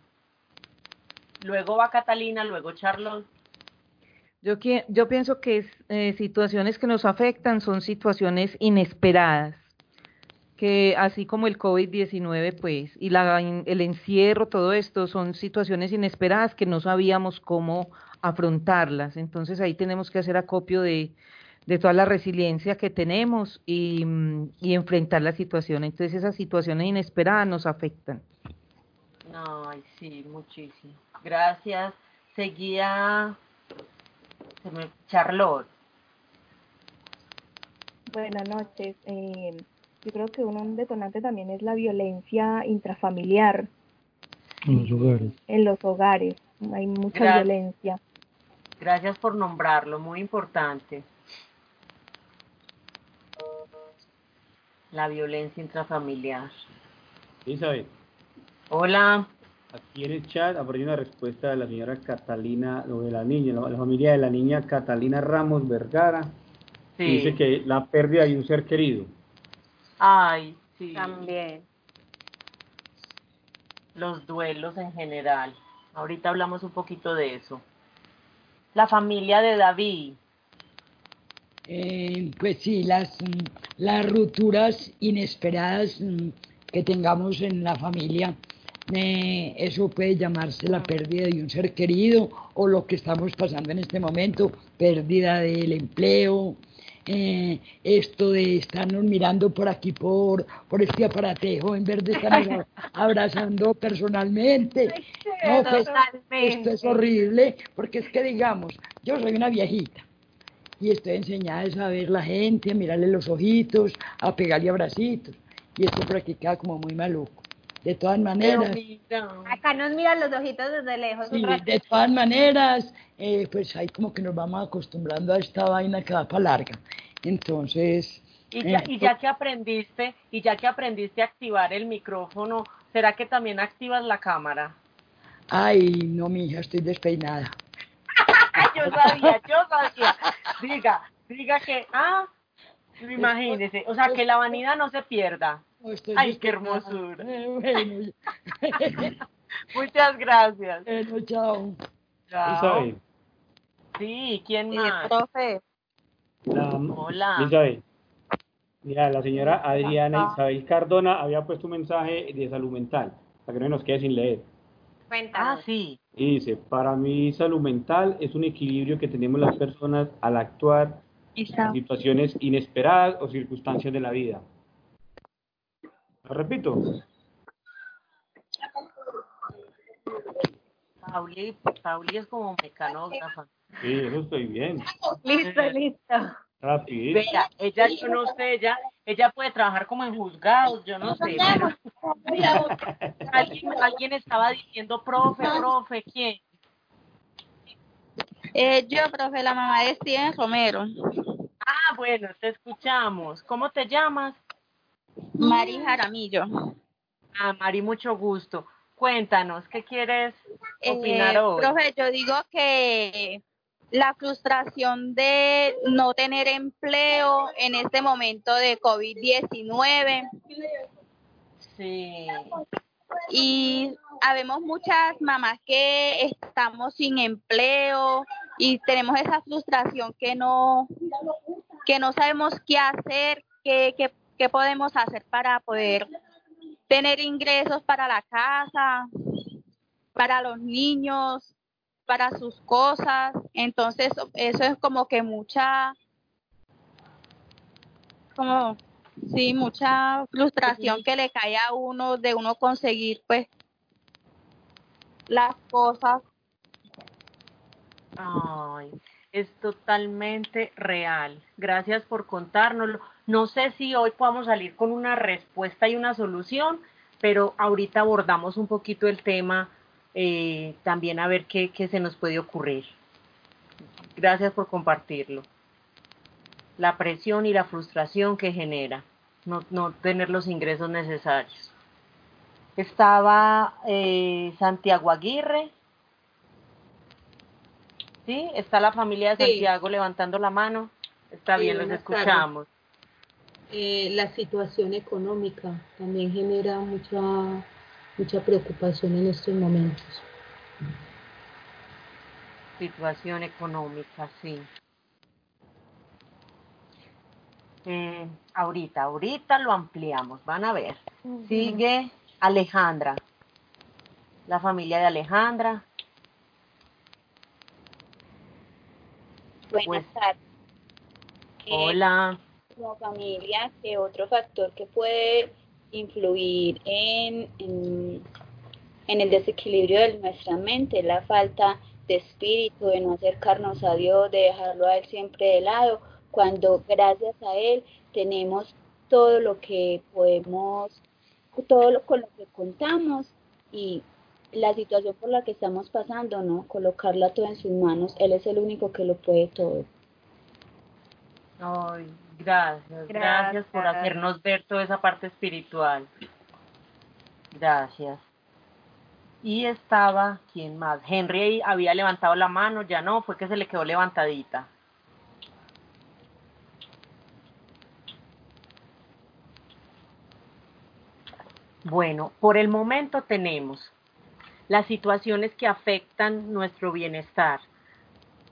Luego va Catalina, luego Charlotte. Yo, yo pienso que eh, situaciones que nos afectan son situaciones inesperadas que así como el COVID-19, pues, y la, el encierro, todo esto, son situaciones inesperadas que no sabíamos cómo afrontarlas. Entonces ahí tenemos que hacer acopio de, de toda la resiliencia que tenemos y, y, enfrentar la situación. Entonces esas situaciones inesperadas nos afectan. Ay, sí, muchísimo. Gracias. Seguía Charlotte. Buenas noches. Eh, yo creo que un detonante también es la violencia intrafamiliar. En los hogares. En los hogares. Hay mucha Gracias. violencia. Gracias por nombrarlo, muy importante. La violencia intrafamiliar. Isabel, Hola. aquí en el chat aparece una respuesta de la señora Catalina, o de la niña, la, la familia de la niña Catalina Ramos Vergara. Sí. Dice que la pérdida de un ser querido. Ay, sí. También. Los duelos en general. Ahorita hablamos un poquito de eso. La familia de David. Eh, pues sí, las, las rupturas inesperadas mm, que tengamos en la familia, eh, eso puede llamarse la pérdida de un ser querido o lo que estamos pasando en este momento, pérdida del empleo, eh, esto de estarnos mirando por aquí por, por este aparatejo en vez de estarnos abrazando personalmente. No, pues, esto es horrible porque es que digamos, yo soy una viejita y estoy enseñada a ver la gente, a mirarle los ojitos, a pegarle abracitos. Y esto por aquí queda como muy maluco. De todas maneras, Acá nos miran los ojitos desde lejos. un sí, de todas maneras, eh, pues ahí como que nos vamos acostumbrando a esta vaina que va para larga. Entonces, Y ya, eh, y ya que aprendiste, y ya que aprendiste a activar el micrófono, ¿será que también activas la cámara? ay, no, mija, estoy despeinada. yo sabía, yo sabía. Diga, diga que, ah, imagínese, o sea, que la vanidad no se pierda. Estoy Ay, qué hermosura. Eh, bueno, Muchas gracias. bueno, chao. Chao. Isabel, Sí, ¿quién Sí, más? profe. la, Hola. Isabel. Mira, la señora Adriana Isabel Cardona había puesto un mensaje de salud mental, para que no nos quede sin leer. Ah, sí. Y dice, para mí salud mental es un equilibrio que tenemos las personas al actuar en situaciones inesperadas o circunstancias de la vida. Lo repito. Pauli, Pauli es como mecanógrafa. Sí, eso estoy bien. Listo, listo. Rapidito. Vea, ella, yo no sé, ella, ella puede trabajar como en juzgados, yo no sé. pero- alguien, alguien estaba diciendo, profe, profe, ¿quién? Eh, yo, profe, la mamá de Steven Romero. Ah, bueno, te escuchamos. ¿Cómo te llamas? Mari Jaramillo. Ah, Mari, mucho gusto. Cuéntanos, ¿qué quieres opinar Eh, hoy? profe, yo digo que la frustración de no tener empleo en este momento de COVID-19 Sí. y habemos muchas mamás que estamos sin empleo y tenemos esa frustración que no que no sabemos qué hacer, qué, qué, qué podemos hacer para poder tener ingresos para la casa, para los niños, para sus cosas. Entonces, eso es como que mucha, como, sí, mucha frustración que le cae a uno de uno conseguir, pues, las cosas. Ay, es totalmente real. Gracias por contárnoslo. No sé si hoy podamos salir con una respuesta y una solución, pero ahorita abordamos un poquito el tema, eh, también a ver qué, qué se nos puede ocurrir. Gracias por compartirlo. La presión y la frustración que genera no, no tener los ingresos necesarios. Estaba eh, Santiago Aguirre, ¿Sí? Está la familia de Sí. Santiago levantando la mano. Está Sí, bien, los escuchamos. Eh, la situación económica también genera mucha, mucha preocupación en estos momentos. Situación económica, sí. Eh, ahorita, ahorita lo ampliamos, van a ver. Sigue Alejandra, la familia de Alejandra. Buenas tardes. Eh, Hola. Como familia, que otro factor que puede influir en, en, en el desequilibrio de nuestra mente es la falta de espíritu, de no acercarnos a Dios, de dejarlo a Él siempre de lado, cuando gracias a Él tenemos todo lo que podemos, todo lo con lo que contamos y la situación por la que estamos pasando, ¿no? Colocarla todo en sus manos. Él es el único que lo puede todo. Ay, gracias, gracias, por hacernos ver toda esa parte espiritual. Gracias. Y estaba, ¿quién más? Henry había levantado la mano, ya no, fue que se le quedó levantadita. Bueno, por el momento tenemos las situaciones que afectan nuestro bienestar.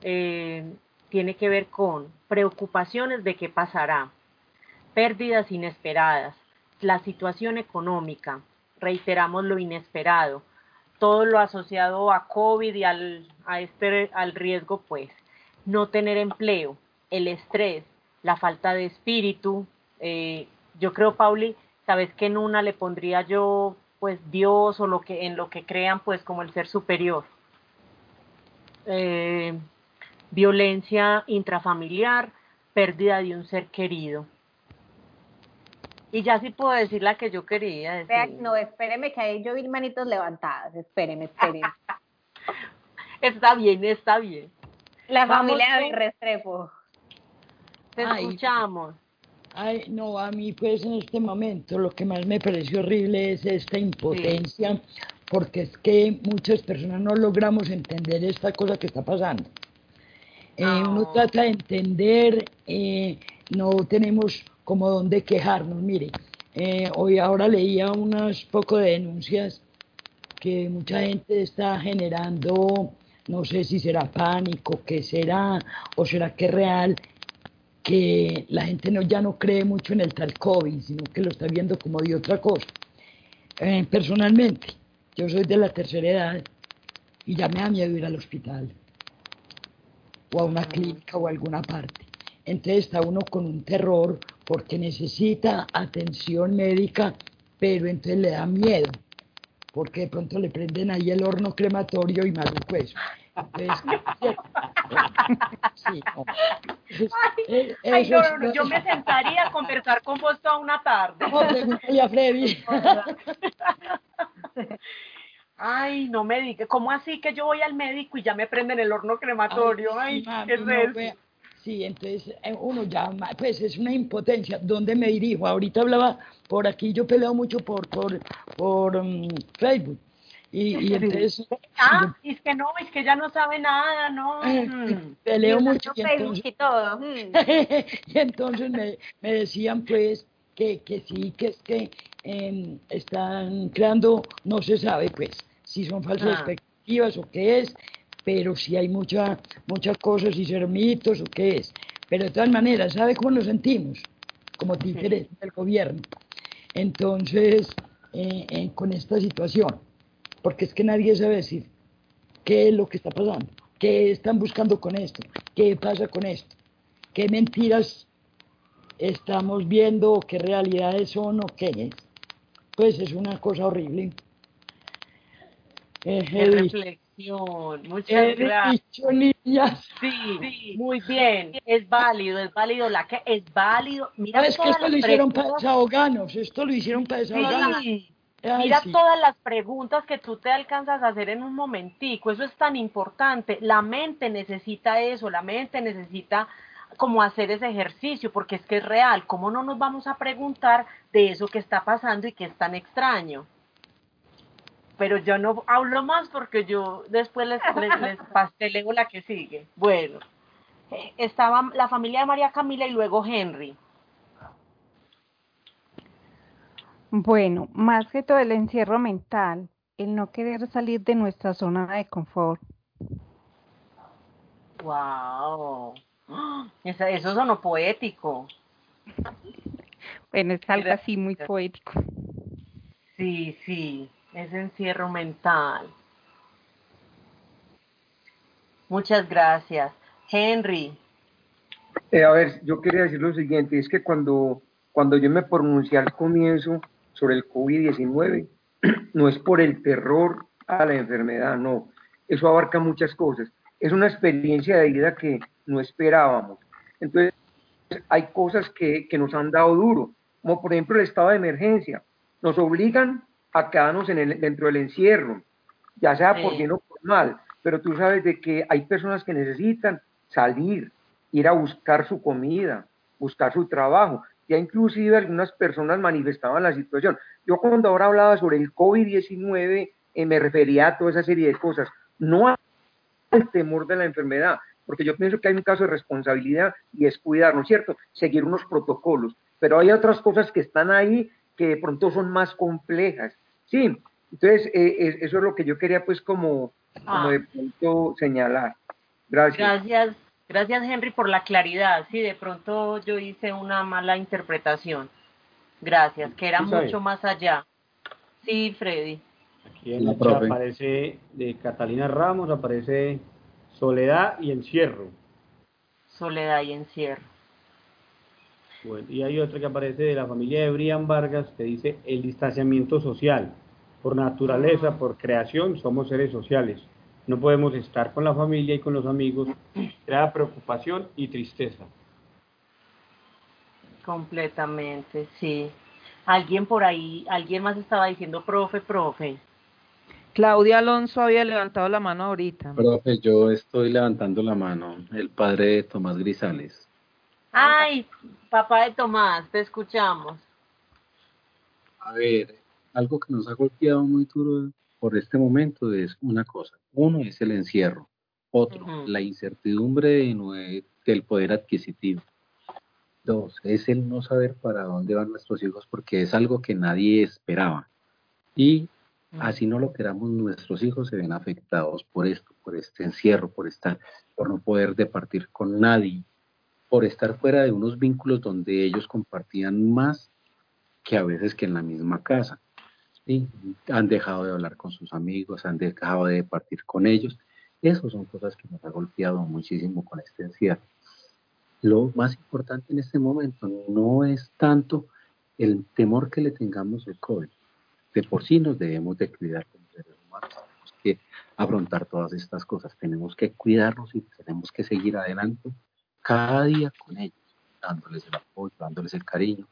Eh, tiene que ver con preocupaciones de qué pasará, pérdidas inesperadas, la situación económica, reiteramos lo inesperado, todo lo asociado a COVID y al, a este, al riesgo, pues, no tener empleo, el estrés, la falta de espíritu. Eh, yo creo, Pauli, sabes que en una le pondría yo pues Dios o lo que en lo que crean pues como el ser superior. Eh, violencia intrafamiliar, pérdida de un ser querido. Y ya sí puedo decir la que yo quería decir. no, espéreme que ahí yo vi manitos levantadas, espéreme, espéreme. está bien, está bien. La familia de Restrepo. Te escuchamos. Ay, no, a mí pues en este momento lo que más me pareció horrible es esta impotencia, porque es que muchas personas no logramos entender esta cosa que está pasando. Eh, uno trata de entender, eh, no tenemos como dónde quejarnos. Mire, eh, hoy ahora leía unas poco de denuncias que mucha gente está generando, no sé si será pánico, qué será, o será que es real, que la gente no, ya no cree mucho en el tal COVID, sino que lo está viendo como de otra cosa. Eh, personalmente, yo soy de la tercera edad y ya me da miedo ir al hospital o a una clínica o a alguna parte. Entonces está uno con un terror porque necesita atención médica, pero entonces le da miedo, porque de pronto le prenden ahí el horno crematorio y maluco Ay, yo me sentaría a conversar con vos toda una tarde. Ay, no me diga, ¿cómo así que yo voy al médico y ya me prenden el horno crematorio? Ay, qué Sí, entonces eh, uno llama, pues es una impotencia. ¿Dónde me dirijo? Ahorita hablaba por aquí, yo peleo mucho por, por, por mm, Facebook y, entonces... Ah, es que no, es que ya no sabe nada, no. Te leo mucho. Y entonces, y, todo. y entonces me, me, decían pues que, que sí, que es que em, están creando, no se sabe pues, si son falsas ah. expectativas o qué es, pero si hay mucha, muchas cosas y ser mitos o qué es. Pero de todas maneras, ¿sabe cómo nos sentimos? Como títeres del gobierno. Entonces, eh, eh, con esta situación porque es que nadie sabe decir qué es lo que está pasando, qué están buscando con esto, qué pasa con esto, qué mentiras estamos viendo, qué realidades son o qué es. Pues es una cosa horrible. Eh, reflexión, muchas gracias. Sí, muy bien, es válido, es válido la que es válido. Mira, es que esto lo hicieron para desahogarnos, esto lo hicieron para desahogarnos. Mira todas las preguntas que tú te alcanzas a hacer en un momentico, eso es tan importante. La mente necesita eso, la mente necesita como hacer ese ejercicio, porque es que es real. ¿Cómo no nos vamos a preguntar de eso que está pasando y que es tan extraño? Pero yo no hablo más porque yo después les, les, pasteleo la que sigue. Bueno, eh, estaba la familia de María Camila y luego Henry. Bueno, más que todo el encierro mental, el no querer salir de nuestra zona de confort. Wow. Eso, sonó poético. Bueno, es algo así muy poético. Sí, sí, ese encierro mental. Muchas gracias. Henry. Eh, a ver, yo quería decir lo siguiente, es que cuando, cuando yo me pronuncié al comienzo, sobre el COVID-19 no es por el terror a la enfermedad, no. Eso abarca muchas cosas. Es una experiencia de vida que no esperábamos. Entonces, hay cosas que, que nos han dado duro, como por ejemplo el estado de emergencia. Nos obligan a quedarnos en el, dentro del encierro, ya sea por bien o por mal, pero tú sabes de que hay personas que necesitan salir, ir a buscar su comida, buscar su trabajo. Ya inclusive algunas personas manifestaban la situación. Yo cuando ahora hablaba sobre el COVID-19 eh, me refería a toda esa serie de cosas, no al temor de la enfermedad, porque yo pienso que hay un caso de responsabilidad y es cuidar, ¿no es cierto? Seguir unos protocolos, pero hay otras cosas que están ahí que de pronto son más complejas. Sí, entonces eh, eso es lo que yo quería pues como, como de pronto señalar. Gracias. Gracias, gracias Henry por la claridad. Sí, de pronto yo hice una mala interpretación. Gracias, que era mucho más allá. Sí, Freddy. Aquí en la chat aparece de Catalina Ramos, aparece soledad y encierro. Soledad y encierro. Bueno, y hay otra que aparece de la familia de Brian Vargas que dice el distanciamiento social. Por naturaleza, por creación, somos seres sociales. No podemos estar con la familia y con los amigos. Crea preocupación y tristeza. Completamente, sí. Alguien por ahí, alguien más estaba diciendo, profe, profe. Claudia Alonso había levantado la mano ahorita. Profe, yo estoy levantando la mano, el padre de Tomás Grisales. Ay, papá de Tomás, te escuchamos. A ver, algo que nos ha golpeado muy duro por este momento es una cosa. Uno es el encierro. Otro, la incertidumbre de, del poder adquisitivo. Dos, es el no saber para dónde van nuestros hijos porque es algo que nadie esperaba. Y así no lo queramos, nuestros hijos se ven afectados por esto, por este encierro, por estar, por no poder departir con nadie, por estar fuera de unos vínculos donde ellos compartían más que a veces que en la misma casa. ¿Sí? Han dejado de hablar con sus amigos, han dejado de partir con ellos. Esas son cosas que nos ha golpeado muchísimo con este encierro. Lo más importante en este momento no es tanto el temor que le tengamos al COVID. De por sí nos debemos de cuidar como seres humanos. Tenemos que afrontar todas estas cosas. Tenemos que cuidarnos y tenemos que seguir adelante cada día con ellos, dándoles el apoyo, dándoles el cariño,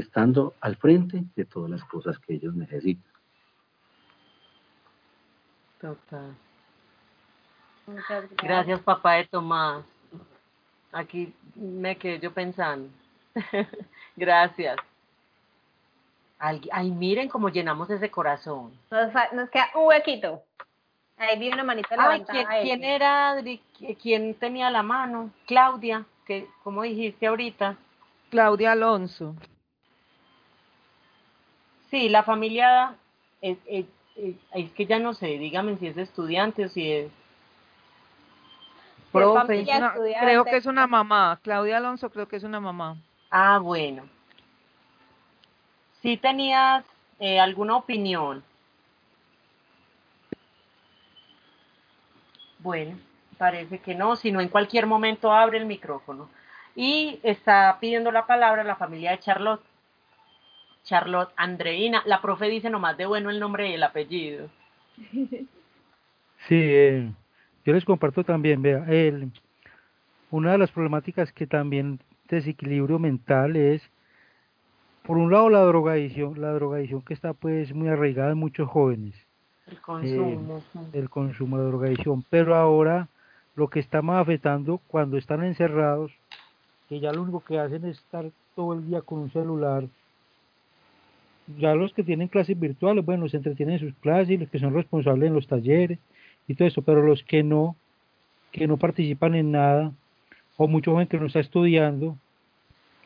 estando al frente de todas las cosas que ellos necesitan. Total. gracias. gracias, papá de Tomás. Aquí me quedé yo pensando. gracias. Ay, miren cómo llenamos ese corazón. Nos, queda un huequito. Ahí vi una manita levantada. Ay, ¿quién, era Adri? ¿Quién tenía la mano? Claudia, que como dijiste ahorita. Claudia Alonso. Sí, la familia es, es, es, que ya no sé, dígame si es estudiante o si es profe. creo que es una mamá. Claudia Alonso creo que es una mamá. Ah, bueno. Si tenías eh, alguna opinión. Bueno, parece que no, sino en cualquier momento abre el micrófono. Y está pidiendo la palabra la familia de Charlotte. Charlotte Andreina. La profe dice nomás de bueno el nombre y el apellido. Sí, eh, yo les comparto también, vea, el, una de las problemáticas que también desequilibrio mental es, por un lado, la drogadicción, la drogadicción que está pues muy arraigada en muchos jóvenes. El consumo. Eh, el consumo de drogadicción, pero ahora lo que está más afectando cuando están encerrados, que ya lo único que hacen es estar todo el día con un celular, ya los que tienen clases virtuales, bueno, se entretienen en sus clases, los que son responsables en los talleres y todo eso, pero los que no, que no participan en nada, o mucho joven que no está estudiando,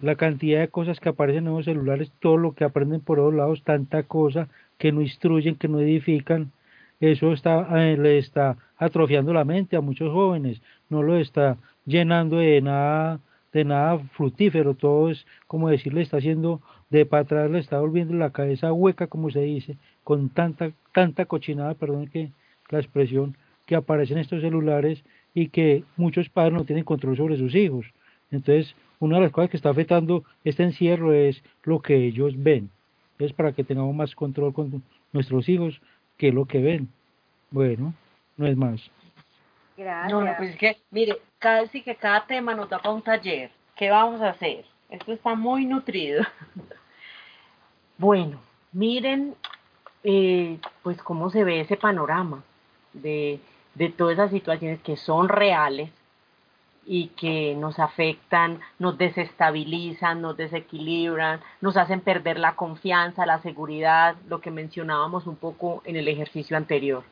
la cantidad de cosas que aparecen en los celulares, todo lo que aprenden por todos lados, tanta cosa que no instruyen, que no edifican, eso está, eh, le está atrofiando la mente a muchos jóvenes, no lo está llenando de nada, de nada fructífero, todo es como decirle, está haciendo de para atrás, le está volviendo la cabeza hueca, como se dice, con tanta, tanta cochinada, perdón que la expresión, que aparece en estos celulares y que muchos padres no tienen control sobre sus hijos. Entonces, una de las cosas que está afectando este encierro es lo que ellos ven. Es para que tengamos más control con nuestros hijos que lo que ven. Bueno, no es más. Gracias. No, pues es que, mire, cada, sí que cada tema nos da para un taller ¿qué vamos a hacer? Esto está muy nutrido. bueno, miren, eh, pues cómo se ve ese panorama de, de todas esas situaciones que son reales y que nos afectan, nos desestabilizan, nos desequilibran, nos hacen perder la confianza, la seguridad, lo que mencionábamos un poco en el ejercicio anterior.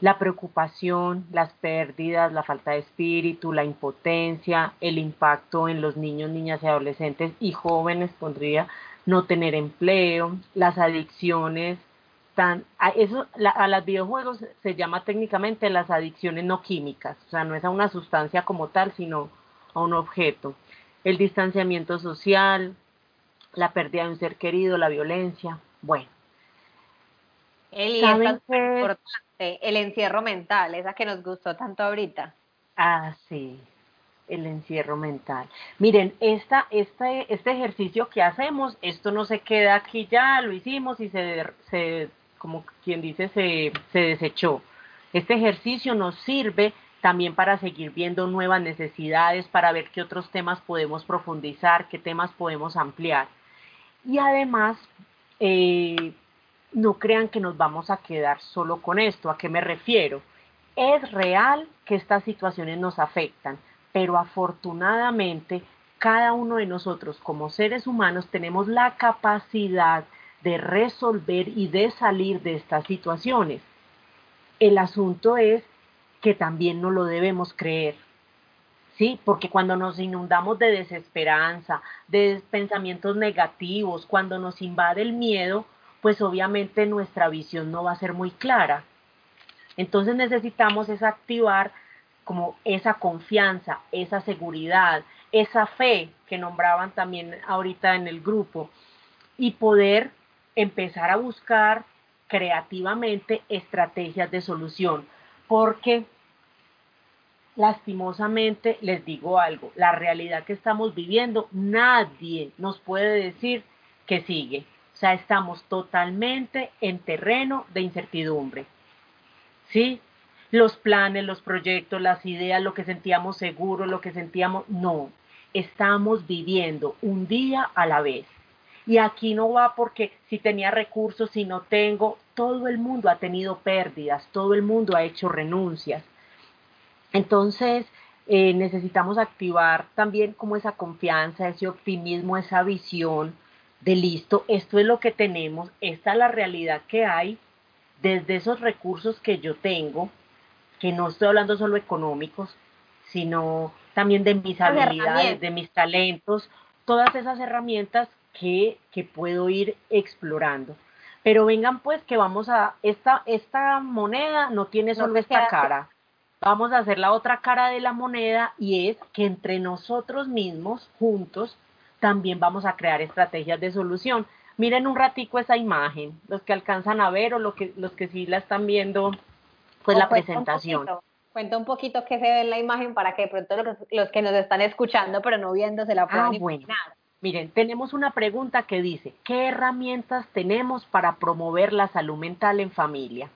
La preocupación, las pérdidas, la falta de espíritu, la impotencia, el impacto en los niños, niñas y adolescentes y jóvenes, pondría no tener empleo, las adicciones, a, eso, a los videojuegos se llama técnicamente las adicciones no químicas, o sea, no es a una sustancia como tal, sino a un objeto. El distanciamiento social, la pérdida de un ser querido, la violencia, bueno. Eli, es importante, el encierro mental, esa que nos gustó tanto ahorita. Ah, sí, el encierro mental. Miren, esta, este, este ejercicio que hacemos, esto no se queda aquí ya, lo hicimos y se, se como quien dice, se, se desechó. Este ejercicio nos sirve también para seguir viendo nuevas necesidades, para ver qué otros temas podemos profundizar, qué temas podemos ampliar. Y además, eh, no crean que nos vamos a quedar solo con esto. ¿A qué me refiero? Es real que estas situaciones nos afectan, pero afortunadamente cada uno de nosotros como seres humanos tenemos la capacidad de resolver y de salir de estas situaciones. El asunto es que también no lo debemos creer. ¿Sí? Porque cuando nos inundamos de desesperanza, de pensamientos negativos, cuando nos invade el miedo, pues obviamente nuestra visión no va a ser muy clara. Entonces necesitamos es activar como esa confianza, esa seguridad, esa fe que nombraban también ahorita en el grupo y poder empezar a buscar creativamente estrategias de solución, porque lastimosamente les digo algo, la realidad que estamos viviendo, nadie nos puede decir que sigue. O sea, estamos totalmente en terreno de incertidumbre. ¿Sí? Los planes, los proyectos, las ideas, lo que sentíamos seguro, lo que sentíamos, no. Estamos viviendo un día a la vez. Y aquí no va porque si tenía recursos, si no tengo, todo el mundo ha tenido pérdidas, todo el mundo ha hecho renuncias. Entonces, eh, necesitamos activar también como esa confianza, ese optimismo, esa visión de listo, esto es lo que tenemos, esta es la realidad que hay, desde esos recursos que yo tengo, que no estoy hablando solo económicos, sino también de mis habilidades, de mis talentos, todas esas herramientas que, puedo ir explorando. Pero vengan pues que vamos a, esta, esta moneda no tiene solo esta cara. Vamos a hacer la otra cara de la moneda y es que entre nosotros mismos, juntos, también vamos a crear estrategias de solución. Miren un ratico esa imagen, los que alcanzan a ver o los que, los que sí la están viendo, pues la presentación. cuenta un poquito qué se ve en la imagen para que de pronto los, que nos están escuchando pero no viéndose la puedan ah, Miren, tenemos una pregunta que dice, ¿qué herramientas tenemos para promover la salud mental en familia?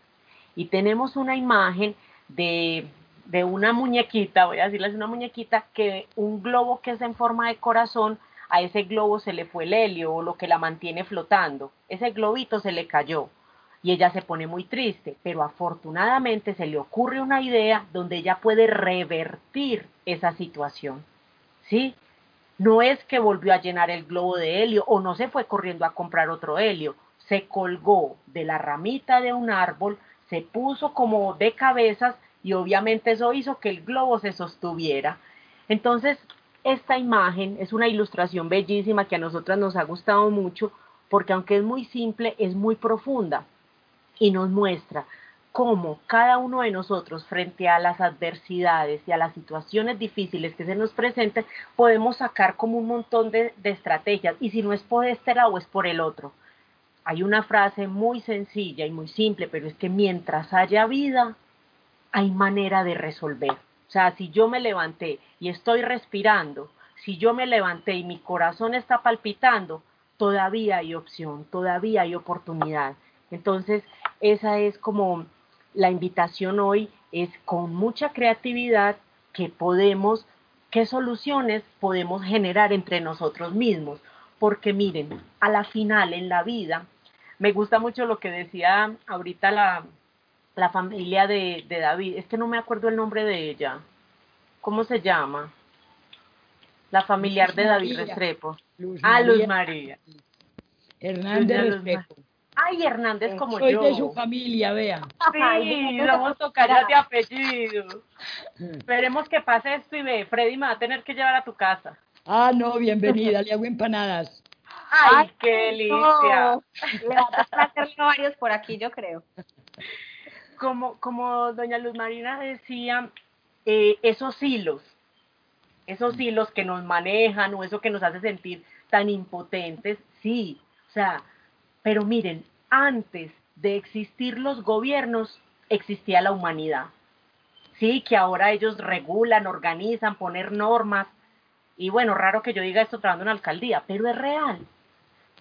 Y tenemos una imagen de, de una muñequita, voy a decirles una muñequita, que un globo que es en forma de corazón, a ese globo se le fue el helio o lo que la mantiene flotando. Ese globito se le cayó y ella se pone muy triste, pero afortunadamente se le ocurre una idea donde ella puede revertir esa situación. ¿Sí? No es que volvió a llenar el globo de helio o no se fue corriendo a comprar otro helio, se colgó de la ramita de un árbol, se puso como de cabezas y obviamente eso hizo que el globo se sostuviera. Entonces, esta imagen es una ilustración bellísima que a nosotras nos ha gustado mucho porque aunque es muy simple, es muy profunda y nos muestra cómo cada uno de nosotros frente a las adversidades y a las situaciones difíciles que se nos presenten, podemos sacar como un montón de, estrategias. Y si no es por este lado, es por el otro. Hay una frase muy sencilla y muy simple, pero es que mientras haya vida, hay manera de resolver. Sea, si yo me levanté y estoy respirando, si yo me levanté y mi corazón está palpitando, todavía hay opción, todavía hay oportunidad. Entonces, esa es como la invitación hoy es con mucha creatividad que podemos qué soluciones podemos generar entre nosotros mismos. Porque miren, a la final en la vida, me gusta mucho lo que decía ahorita la, la familia de, de David, es que no me acuerdo el nombre de ella. ¿Cómo se llama? La familiar Luz de David María. Restrepo. Luz ah, Luz María. María. Hernández Luz Restrepo. Ay, Hernández como Soy yo. de su familia, vea. Sí, somos tocayas de apellido. Esperemos que pase esto y ve, Freddy me va a tener que llevar a tu casa. Ah, no, bienvenida, le hago empanadas. Ay, qué delicia. no. Le va a tocar hacerle varios por aquí, yo creo. Como, como doña Luz Marina decía, eh, esos hilos, esos hilos que nos manejan o eso que nos hace sentir tan impotentes, sí, o sea, pero miren, antes de existir los gobiernos, existía la humanidad. Sí, que ahora ellos regulan, organizan, poner normas. Y bueno, raro que yo diga esto trabajando en alcaldía, pero es real.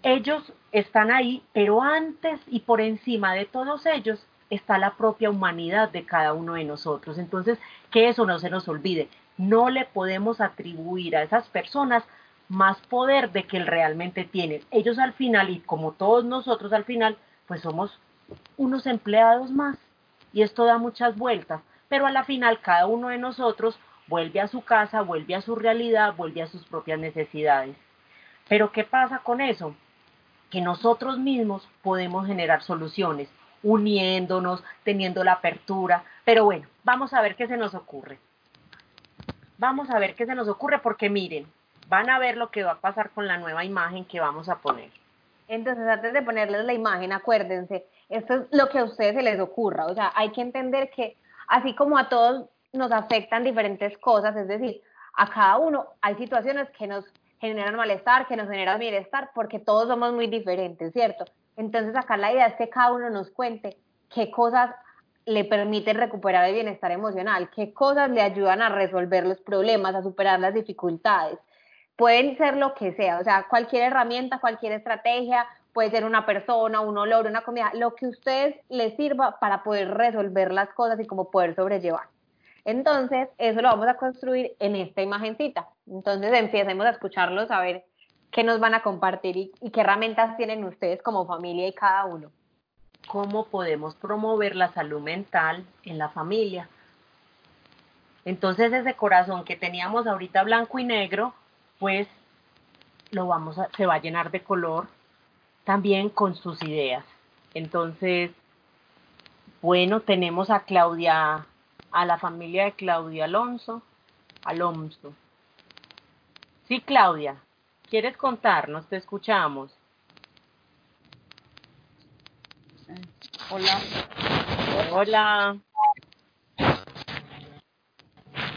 Ellos están ahí, pero antes y por encima de todos ellos está la propia humanidad de cada uno de nosotros. Entonces, que eso no se nos olvide. No le podemos atribuir a esas personas más poder de que él realmente tienen. Ellos al final, y como todos nosotros al final, pues somos unos empleados más. Y esto da muchas vueltas. Pero a la final cada uno de nosotros vuelve a su casa, vuelve a su realidad, vuelve a sus propias necesidades. Pero ¿qué pasa con eso? Que nosotros mismos podemos generar soluciones, uniéndonos, teniendo la apertura. Pero bueno, vamos a ver qué se nos ocurre. Vamos a ver qué se nos ocurre porque miren, van a ver lo que va a pasar con la nueva imagen que vamos a poner. Entonces, antes de ponerles la imagen, acuérdense, esto es lo que a ustedes se les ocurra. O sea, hay que entender que así como a todos nos afectan diferentes cosas, es decir, a cada uno hay situaciones que nos generan malestar, que nos generan bienestar, porque todos somos muy diferentes, ¿cierto? Entonces, acá la idea es que cada uno nos cuente qué cosas le permiten recuperar el bienestar emocional, qué cosas le ayudan a resolver los problemas, a superar las dificultades pueden ser lo que sea, o sea, cualquier herramienta, cualquier estrategia, puede ser una persona, un olor, una comida, lo que a ustedes les sirva para poder resolver las cosas y como poder sobrellevar. Entonces, eso lo vamos a construir en esta imagencita. Entonces, empecemos a escucharlos, a ver qué nos van a compartir y, y qué herramientas tienen ustedes como familia y cada uno. ¿Cómo podemos promover la salud mental en la familia? Entonces, ese corazón que teníamos ahorita blanco y negro, pues lo vamos a, se va a llenar de color también con sus ideas. Entonces, bueno, tenemos a Claudia, a la familia de Claudia Alonso, Alonso. Sí, Claudia, ¿quieres contarnos? Te escuchamos. Hola. Hola.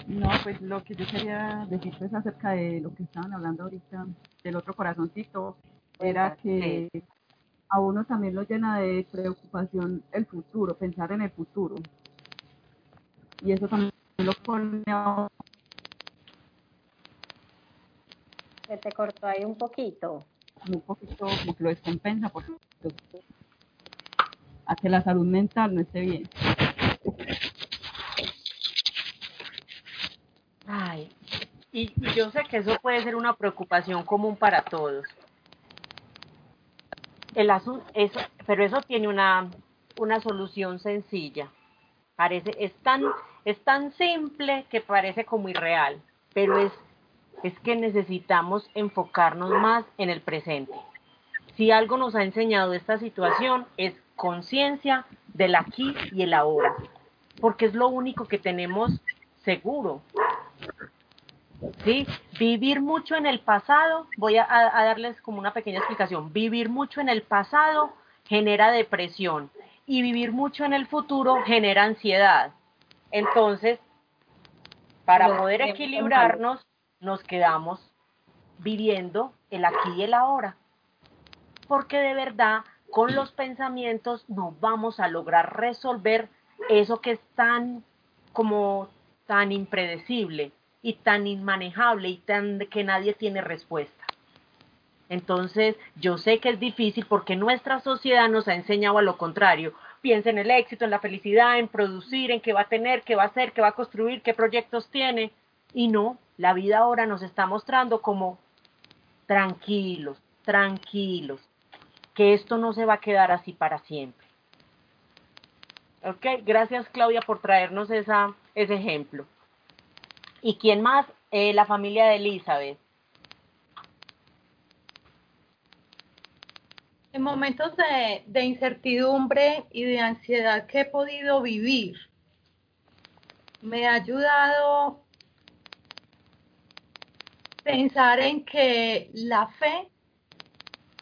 No, pues lo que yo quería decir pues acerca de lo que estaban hablando ahorita del otro corazoncito era que a uno también lo llena de preocupación el futuro, pensar en el futuro. Y eso también lo pone a Se te cortó ahí un poquito. un poquito como que lo descompensa porque a que la salud mental no esté bien. Ay, y, y yo sé que eso puede ser una preocupación común para todos. El asunto, eso, pero eso tiene una, una solución sencilla. Parece, es tan, es tan simple que parece como irreal, pero es, es que necesitamos enfocarnos más en el presente. Si algo nos ha enseñado esta situación es conciencia del aquí y el ahora, porque es lo único que tenemos seguro. ¿sí? Vivir mucho en el pasado, voy a, a, darles como una pequeña explicación, vivir mucho en el pasado genera depresión y vivir mucho en el futuro genera ansiedad. Entonces, para poder equilibrarnos, nos quedamos viviendo el aquí y el ahora. Porque de verdad, con los pensamientos no vamos a lograr resolver eso que es tan como tan impredecible y tan inmanejable y tan que nadie tiene respuesta. Entonces, yo sé que es difícil porque nuestra sociedad nos ha enseñado a lo contrario. Piensa en el éxito, en la felicidad, en producir, en qué va a tener, qué va a hacer, qué va a construir, qué proyectos tiene. Y no, La vida ahora nos está mostrando como tranquilos, tranquilos, que esto no se va a quedar así para siempre. Ok, gracias Claudia por traernos esa, ese ejemplo. ¿Y quién más? Eh, la familia de Elizabeth. En momentos de, de incertidumbre y de ansiedad que he podido vivir, me ha ayudado pensar en que la fe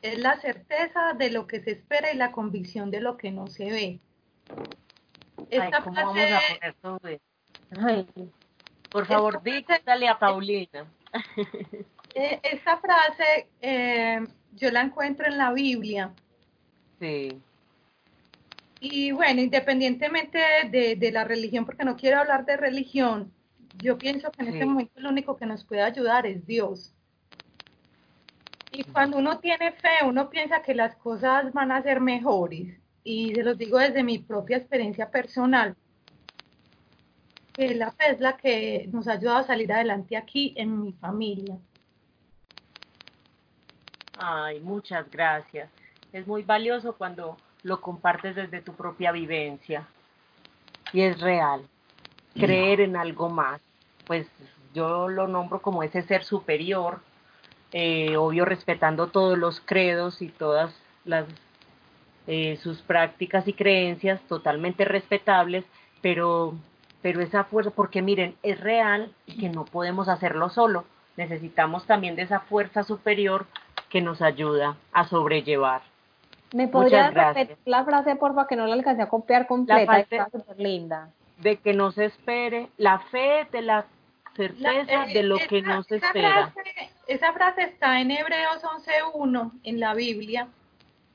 es la certeza de lo que se espera y la convicción de lo que no se ve. Esta ¿cómo frase, vamos a poner todo esto? Ay, por favor, dígale a Paulina. eh, esta frase eh, yo la encuentro en la Biblia Sí. y bueno, independientemente de, de la religión, porque no quiero hablar de religión, yo pienso que en este momento lo único que nos puede ayudar es Dios. Y cuando uno tiene fe, uno piensa que las cosas van a ser mejores. Y se los digo desde mi propia experiencia personal, que la fe es la que nos ha ayudado a salir adelante aquí en mi familia. Ay, muchas gracias. Es muy valioso cuando lo compartes desde tu propia vivencia. Y es real. Creer en algo más. Pues yo lo nombro como ese ser superior, eh, obvio respetando todos los credos y todas las eh, sus prácticas y creencias totalmente respetables, pero, pero esa fuerza, porque miren, es real que no podemos hacerlo solo. Necesitamos también de esa fuerza superior que nos ayuda a sobrellevar. ¿Me podrías repetir la frase, porfa, que no la alcancé a copiar completa? parte- Está súper linda. De que no se espere, la fe de la certeza La- de lo eh, que no se esa espera. frase- esa frase está en Hebreos 11.1 en la Biblia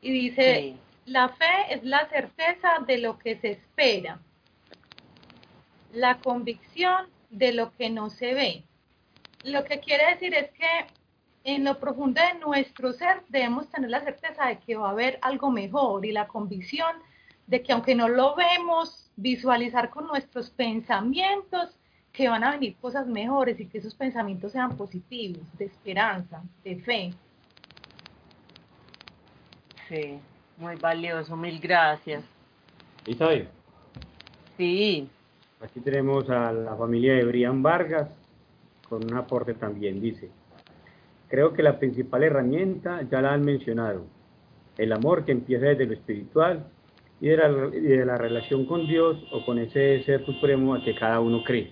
y dice, Sí. la fe es la certeza de lo que se espera, la convicción de lo que no se ve. Lo que quiere decir es que en lo profundo de nuestro ser debemos tener la certeza de que va a haber algo mejor y la convicción de que aunque no lo vemos, visualizar con nuestros pensamientos que van a venir cosas mejores y que esos pensamientos sean positivos, de esperanza, de fe. Sí, muy valioso, mil gracias. Isabel, Sí, aquí tenemos a la familia de Brian Vargas con un aporte también. Dice, creo que la principal herramienta ya la han mencionado, el amor que empieza desde lo espiritual y de la, y de la relación con Dios o con ese ser supremo al que cada uno cree.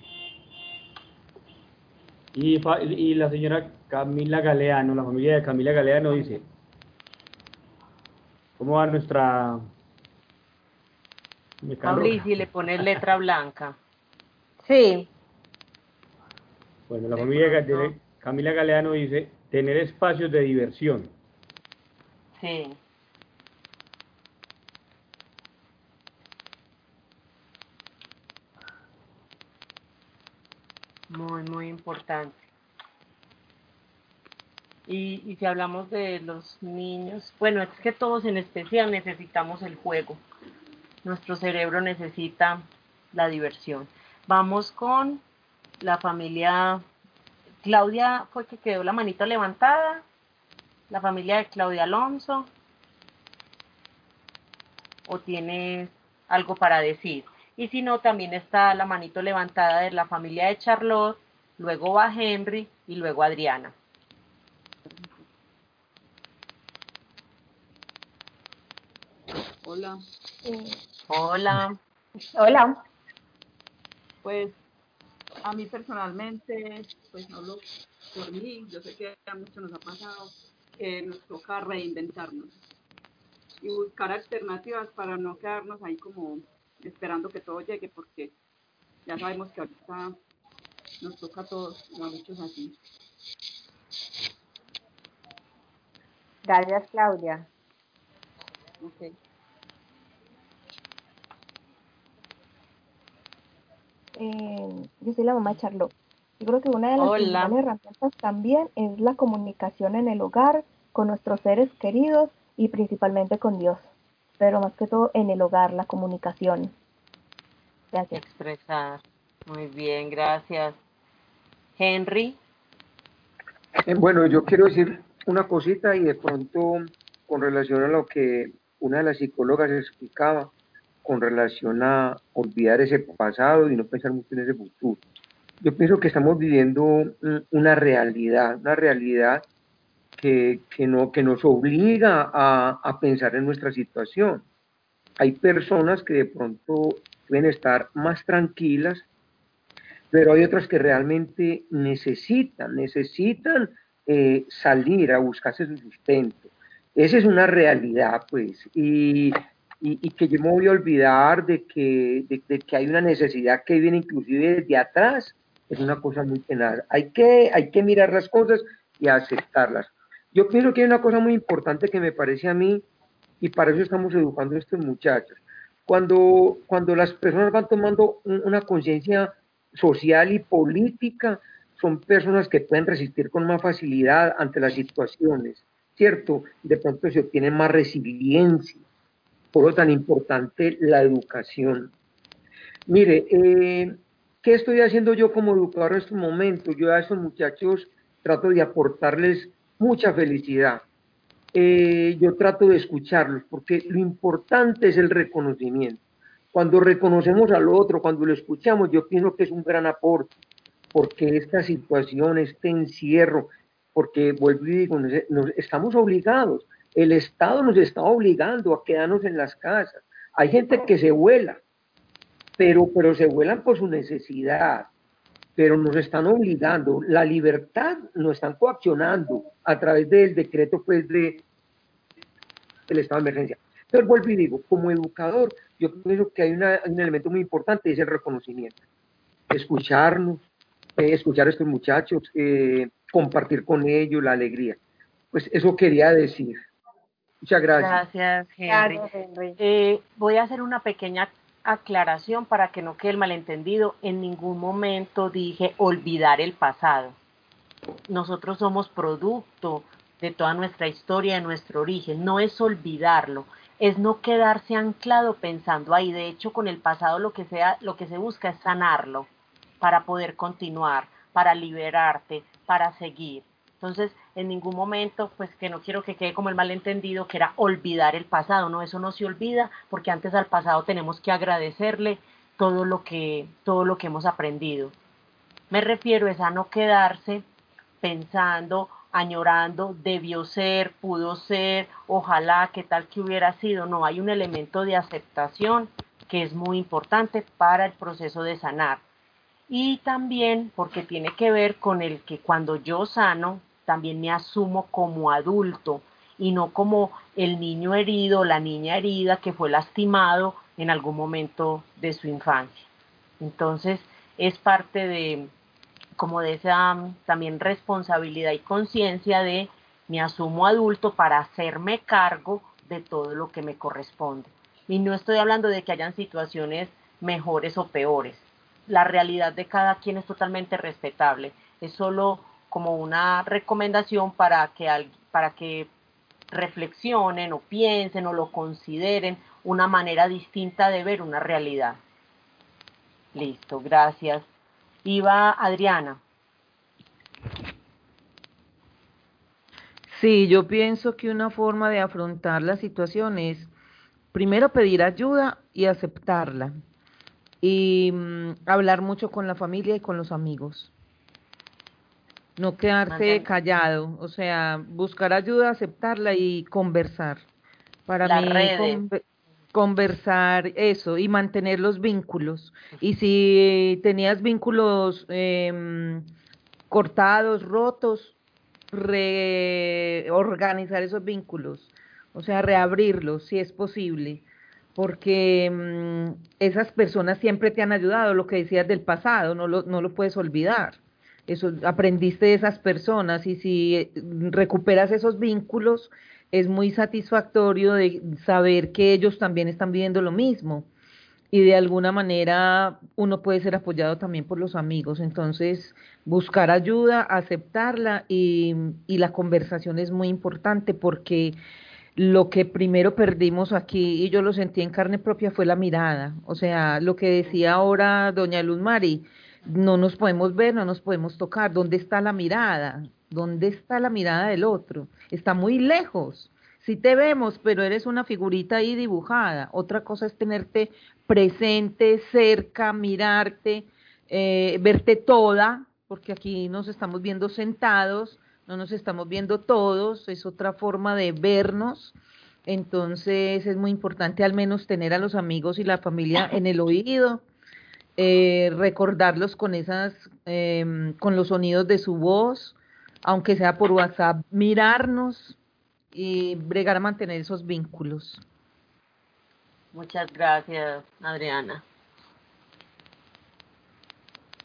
Y, y la señora Camila Galeano, la familia de Camila Galeano dice, ¿cómo va nuestra... si le pones letra blanca. Sí. Bueno, la familia de Camila Galeano dice, tener espacios de diversión. Sí. Muy, muy importante. Y, y si hablamos de los niños, bueno, es que todos en especial necesitamos el juego. Nuestro cerebro necesita la diversión. Vamos con la familia. Claudia fue que quedó la manita levantada. La familia de Claudia Alonso. ¿O tienes algo para decir? Y si no, también está la manito levantada de la familia de Charlotte, luego va Henry y luego Adriana. Hola. Hola. Hola. Pues a mí personalmente, pues hablo por mí, yo sé que a muchos nos ha pasado que nos toca reinventarnos y buscar alternativas para no quedarnos ahí como esperando que todo llegue, porque ya sabemos que ahorita nos toca a todos, y a muchos así. Gracias, Claudia. Ok. Eh, yo soy la mamá de Charlotte. Yo creo que una de las Hola. principales herramientas también es la comunicación en el hogar, con nuestros seres queridos y principalmente con Dios. Pero más que todo en el hogar, la comunicación. Gracias. Expresar. Muy bien, gracias. Henry. Eh, bueno, yo quiero decir una cosita y de pronto con relación a lo que una de las psicólogas explicaba con relación a olvidar ese pasado y no pensar mucho en ese futuro. Yo pienso que estamos viviendo una realidad, una realidad que, no, que nos obliga a, a pensar en nuestra situación. Hay personas que de pronto pueden estar más tranquilas, pero hay otras que realmente necesitan, necesitan eh, salir a buscarse su sustento. Esa es una realidad, pues, y, y, que yo me voy a olvidar de que, de, que hay una necesidad que viene inclusive desde atrás, es una cosa muy penal. Hay que, hay que mirar las cosas y aceptarlas. Yo pienso que hay una cosa muy importante que me parece a mí, y para eso estamos educando a estos muchachos. Cuando, cuando las personas van tomando una conciencia social y política, son personas que pueden resistir con más facilidad ante las situaciones, ¿cierto? De pronto se obtiene más resiliencia. Por lo tan importante la educación. Mire, eh, ¿qué estoy haciendo yo como educador en estos momentos? Yo a estos muchachos trato de aportarles mucha felicidad. Eh, yo trato de escucharlos, porque lo importante es el reconocimiento. Cuando reconocemos al otro, cuando lo escuchamos, yo pienso que es un gran aporte porque esta situación, este encierro, porque vuelvo y digo, nos, estamos obligados, el Estado nos está obligando a quedarnos en las casas. Hay gente que se vuela, pero, pero se vuelan por su necesidad, pero nos están obligando. La libertad nos están coaccionando a través del decreto pues, de, del estado de emergencia. Pero vuelvo y digo, como educador, yo pienso que hay un elemento muy importante, es el reconocimiento. Escucharnos, eh, escuchar a estos muchachos, eh, compartir con ellos la alegría. Pues eso quería decir. Muchas gracias. Gracias, Henry. Eh, voy a hacer una pequeña aclaración para que no quede el malentendido. En ningún momento dije olvidar el pasado. Nosotros somos producto de toda nuestra historia, de nuestro origen. No es olvidarlo, es no quedarse anclado pensando ahí. De hecho, con el pasado lo que sea, lo que se busca es sanarlo para poder continuar, para liberarte, para seguir. Entonces, en ningún momento, pues que no quiero que quede como el malentendido, que era olvidar el pasado, no, eso no se olvida, porque antes al pasado tenemos que agradecerle todo lo que, todo lo que hemos aprendido. Me refiero es a no quedarse pensando, añorando, debió ser, pudo ser, ojalá, qué tal que hubiera sido. No, hay un elemento de aceptación que es muy importante para el proceso de sanar y también porque tiene que ver con el que cuando yo sano, también me asumo como adulto y no como el niño herido, la niña herida que fue lastimado en algún momento de su infancia. Entonces, es parte de como de esa también responsabilidad y conciencia de me asumo adulto para hacerme cargo de todo lo que me corresponde. Y no estoy hablando de que hayan situaciones mejores o peores, la realidad de cada quien es totalmente respetable. Es solo como una recomendación para que, para que reflexionen o piensen o lo consideren una manera distinta de ver una realidad. Listo, gracias. Iba Adriana. Sí, yo pienso que una forma de afrontar la situación es primero pedir ayuda y aceptarla y mm, hablar mucho con la familia y con los amigos. No quedarse callado, o sea, buscar ayuda, aceptarla y conversar. Para mí, conversar eso y mantener los vínculos. Y si tenías vínculos eh, cortados, rotos, reorganizar esos vínculos, o sea, reabrirlos si es posible porque mm, esas personas siempre te han ayudado, lo que decías del pasado, no lo, no lo puedes olvidar. Eso aprendiste de esas personas y si eh, recuperas esos vínculos, es muy satisfactorio de saber que ellos también están viviendo lo mismo y de alguna manera uno puede ser apoyado también por los amigos. Entonces, buscar ayuda, aceptarla y, y la conversación es muy importante porque lo que primero perdimos aquí, y yo lo sentí en carne propia, fue la mirada. O sea, lo que decía ahora doña Luz Mari, no nos podemos ver, no nos podemos tocar. ¿Dónde está la mirada? ¿Dónde está la mirada del otro? Está muy lejos. Sí te vemos, pero eres una figurita ahí dibujada. Otra cosa es tenerte presente, cerca, mirarte, eh, verte toda, porque aquí nos estamos viendo sentados, no nos estamos viendo todos, es otra forma de vernos. Entonces es muy importante al menos tener a los amigos y la familia en el oído, eh, recordarlos con esas, em, con los sonidos de su voz, aunque sea por WhatsApp, mirarnos y bregar a mantener esos vínculos. Muchas gracias, Adriana.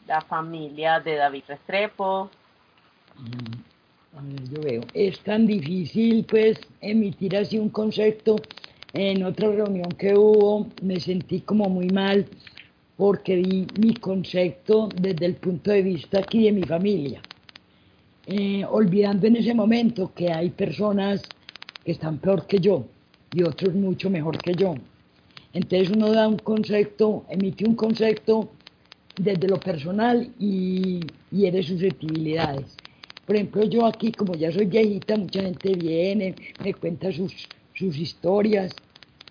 La familia de David Restrepo. Mm, a ver, yo veo, es tan difícil pues emitir así un concepto. En otra reunión que hubo me sentí como muy mal porque di mi concepto desde el punto de vista aquí de mi familia, eh, olvidando en ese momento que hay personas que están peor que yo y otros mucho mejor que yo. Entonces uno da un concepto, emite un concepto desde lo personal y, y de susceptibilidades. Por ejemplo, yo aquí, como ya soy viejita, mucha gente viene, me cuenta sus, sus historias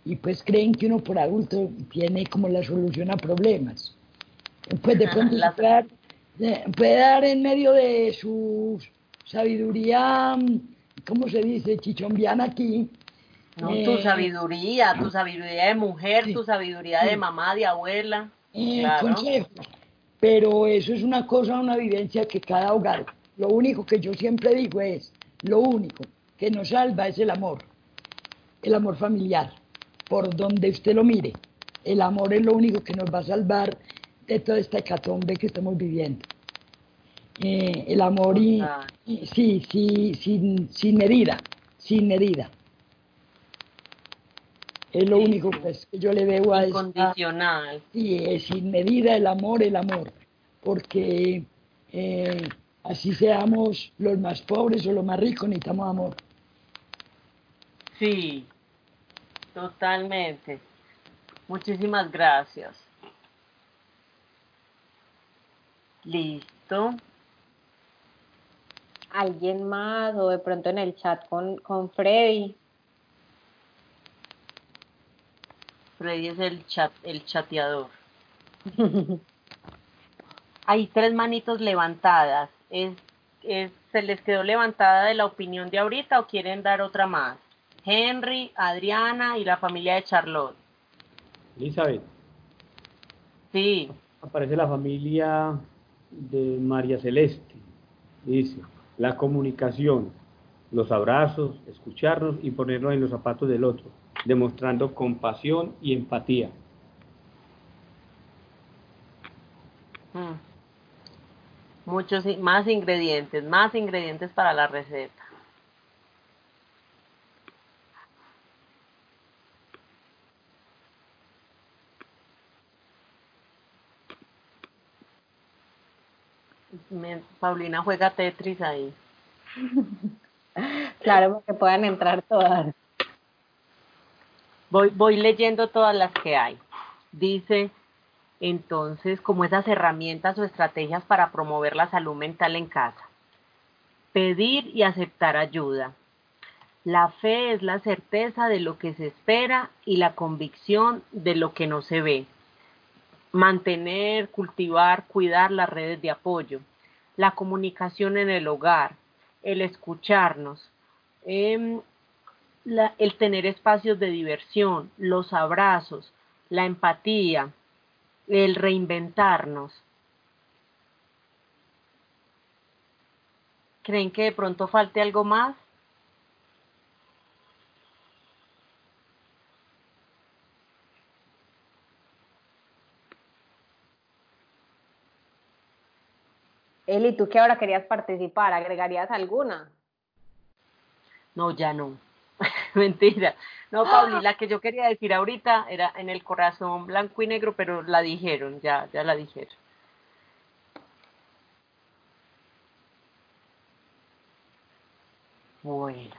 y pues creen que uno por adulto tiene como la solución a problemas. Pues de pronto puede, dar, puede dar en medio de su sabiduría, ¿cómo se dice? Chichombiana aquí. No, tu eh, sabiduría, tu sabiduría de mujer, sí, tu sabiduría de mamá, de abuela. eh, claro. consejos. Pero eso es una cosa, una vivencia que cada hogar, lo único que yo siempre digo es, lo único que nos salva es el amor, el amor familiar, por donde usted lo mire. El amor es lo único que nos va a salvar de toda esta hecatombe que estamos viviendo. Eh, el amor y, y sí, sí, sin, sin medida, sin medida. Es lo único pues, que yo le veo a esta. Sí, es sin medida el amor, el amor, porque eh, así seamos los más pobres o los más ricos, necesitamos amor. Sí, totalmente. Muchísimas gracias. Listo. ¿Alguien más o de pronto en el chat con, con Freddy? Freddy es el chat, el chateador. Hay tres manitos levantadas. ¿Es, es, ¿Se les quedó levantada de la opinión de ahorita o quieren dar otra más? Henry, Adriana y la familia de Charlotte. Elizabeth, Sí, aparece la familia de María Celeste. Dice, la comunicación, los abrazos, escucharnos y ponernos en los zapatos del otro, demostrando compasión y empatía. Mm. Muchos más ingredientes, más ingredientes para la receta. Me- Paulina juega Tetris ahí. Claro, porque puedan entrar todas. Voy, voy leyendo todas las que hay. Dice, entonces, como esas herramientas o estrategias para promover la salud mental en casa. Pedir y aceptar ayuda. La fe es la certeza de lo que se espera y la convicción de lo que no se ve. Mantener, cultivar, cuidar las redes de apoyo. La comunicación en el hogar. El escucharnos. em, el tener espacios de diversión, los abrazos, la empatía, el reinventarnos. ¿Creen que de pronto falte algo más? Eli, ¿tú que ahora querías participar? ¿Agregarías alguna? No, ya no. Mentira. No, Pauli, la que yo quería decir ahorita era en el corazón blanco y negro, pero la dijeron, ya, ya la dijeron. Bueno.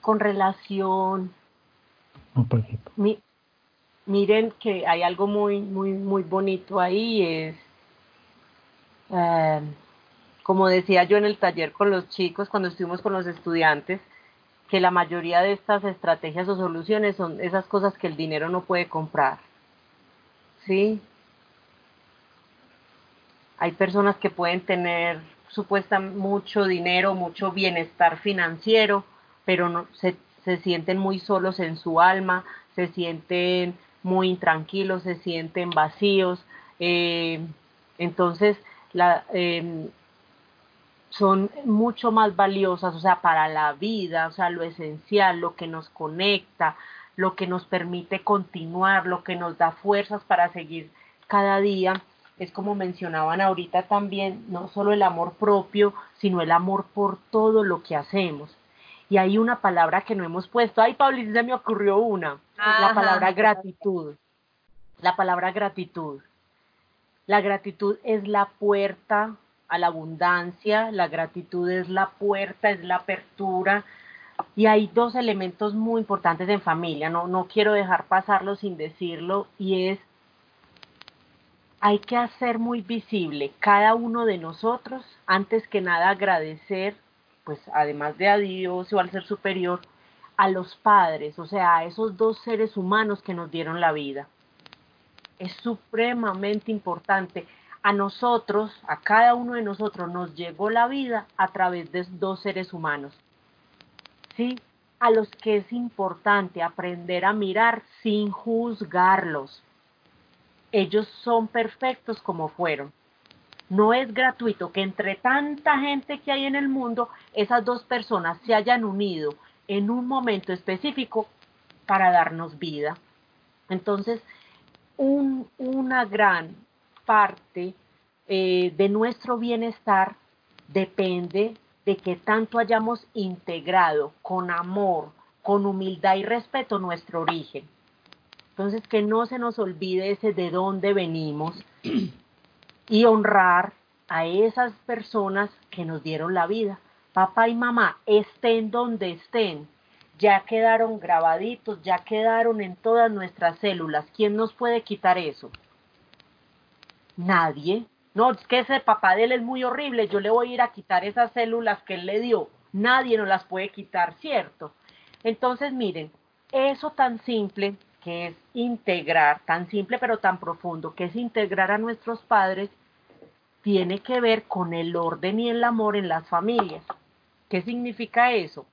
Con relación, No, mi, miren que hay algo muy, muy, muy bonito ahí, es, eh, como decía yo en el taller con los chicos, cuando estuvimos con los estudiantes, que la mayoría de estas estrategias o soluciones son esas cosas que el dinero no puede comprar. ¿Sí? Hay personas que pueden tener supuestamente mucho dinero, mucho bienestar financiero, pero no, se, se sienten muy solos en su alma, se sienten muy intranquilos, se sienten vacíos. Eh, entonces, la, eh, son mucho más valiosas, o sea, para la vida, o sea, lo esencial, lo que nos conecta, lo que nos permite continuar, lo que nos da fuerzas para seguir cada día, es como mencionaban ahorita también, no solo el amor propio, sino el amor por todo lo que hacemos. Y hay una palabra que no hemos puesto, ay, Paulina, se me ocurrió una, la palabra gratitud. La palabra gratitud. La gratitud es la puerta a la abundancia, la gratitud es la puerta, es la apertura. Y hay dos elementos muy importantes en familia, no, no quiero dejar pasarlo sin decirlo, y es, hay que hacer muy visible cada uno de nosotros, antes que nada agradecer, pues además de a Dios o al ser superior, a los padres, o sea, a esos dos seres humanos que nos dieron la vida. Es supremamente importante a nosotros, a cada uno de nosotros, nos llegó la vida a través de dos seres humanos. ¿Sí? A los que es importante aprender a mirar sin juzgarlos. Ellos son perfectos como fueron. No es gratuito que entre tanta gente que hay en el mundo, esas dos personas se hayan unido en un momento específico para darnos vida. Entonces, un, una gran parte eh, de nuestro bienestar depende de que tanto hayamos integrado con amor, con humildad y respeto nuestro origen. Entonces, que no se nos olvide ese de dónde venimos y honrar a esas personas que nos dieron la vida. Papá y mamá, estén donde estén, ya quedaron grabaditos, ya quedaron en todas nuestras células. ¿Quién nos puede quitar eso? Nadie. No, es que ese papá de él es muy horrible, yo le voy a ir a quitar esas células que él le dio. Nadie nos las puede quitar, ¿cierto? Entonces, miren, eso tan simple que es integrar, tan simple pero tan profundo, que es integrar a nuestros padres, tiene que ver con el orden y el amor en las familias. ¿Qué significa eso?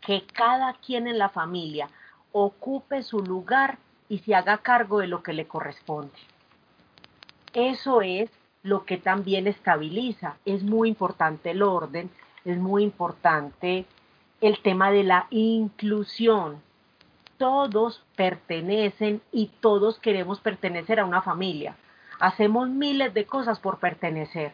Que cada quien en la familia ocupe su lugar y se haga cargo de lo que le corresponde. Eso es lo que también estabiliza. Es muy importante el orden, es muy importante el tema de la inclusión. Todos pertenecen y todos queremos pertenecer a una familia. Hacemos miles de cosas por pertenecer.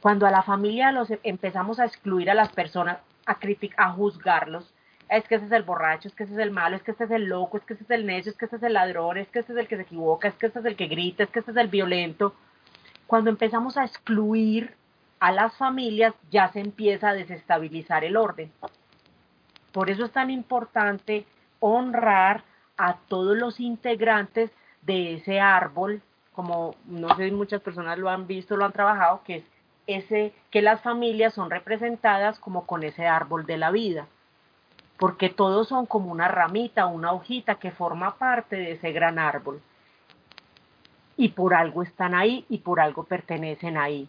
Cuando a la familia los empezamos a excluir a las personas, a criticar, a juzgarlos, es que ese es el borracho, es que ese es el malo, es que ese es el loco, es que ese es el necio, es que ese es el ladrón, es que ese es el que se equivoca, es que ese es el que grita, es que ese es el violento. Cuando empezamos a excluir a las familias, ya se empieza a desestabilizar el orden. Por eso es tan importante honrar a todos los integrantes de ese árbol, como no sé si muchas personas lo han visto, lo han trabajado, que es ese, que las familias son representadas como con ese árbol de la vida porque todos son como una ramita, una hojita que forma parte de ese gran árbol. Y por algo están ahí y por algo pertenecen ahí.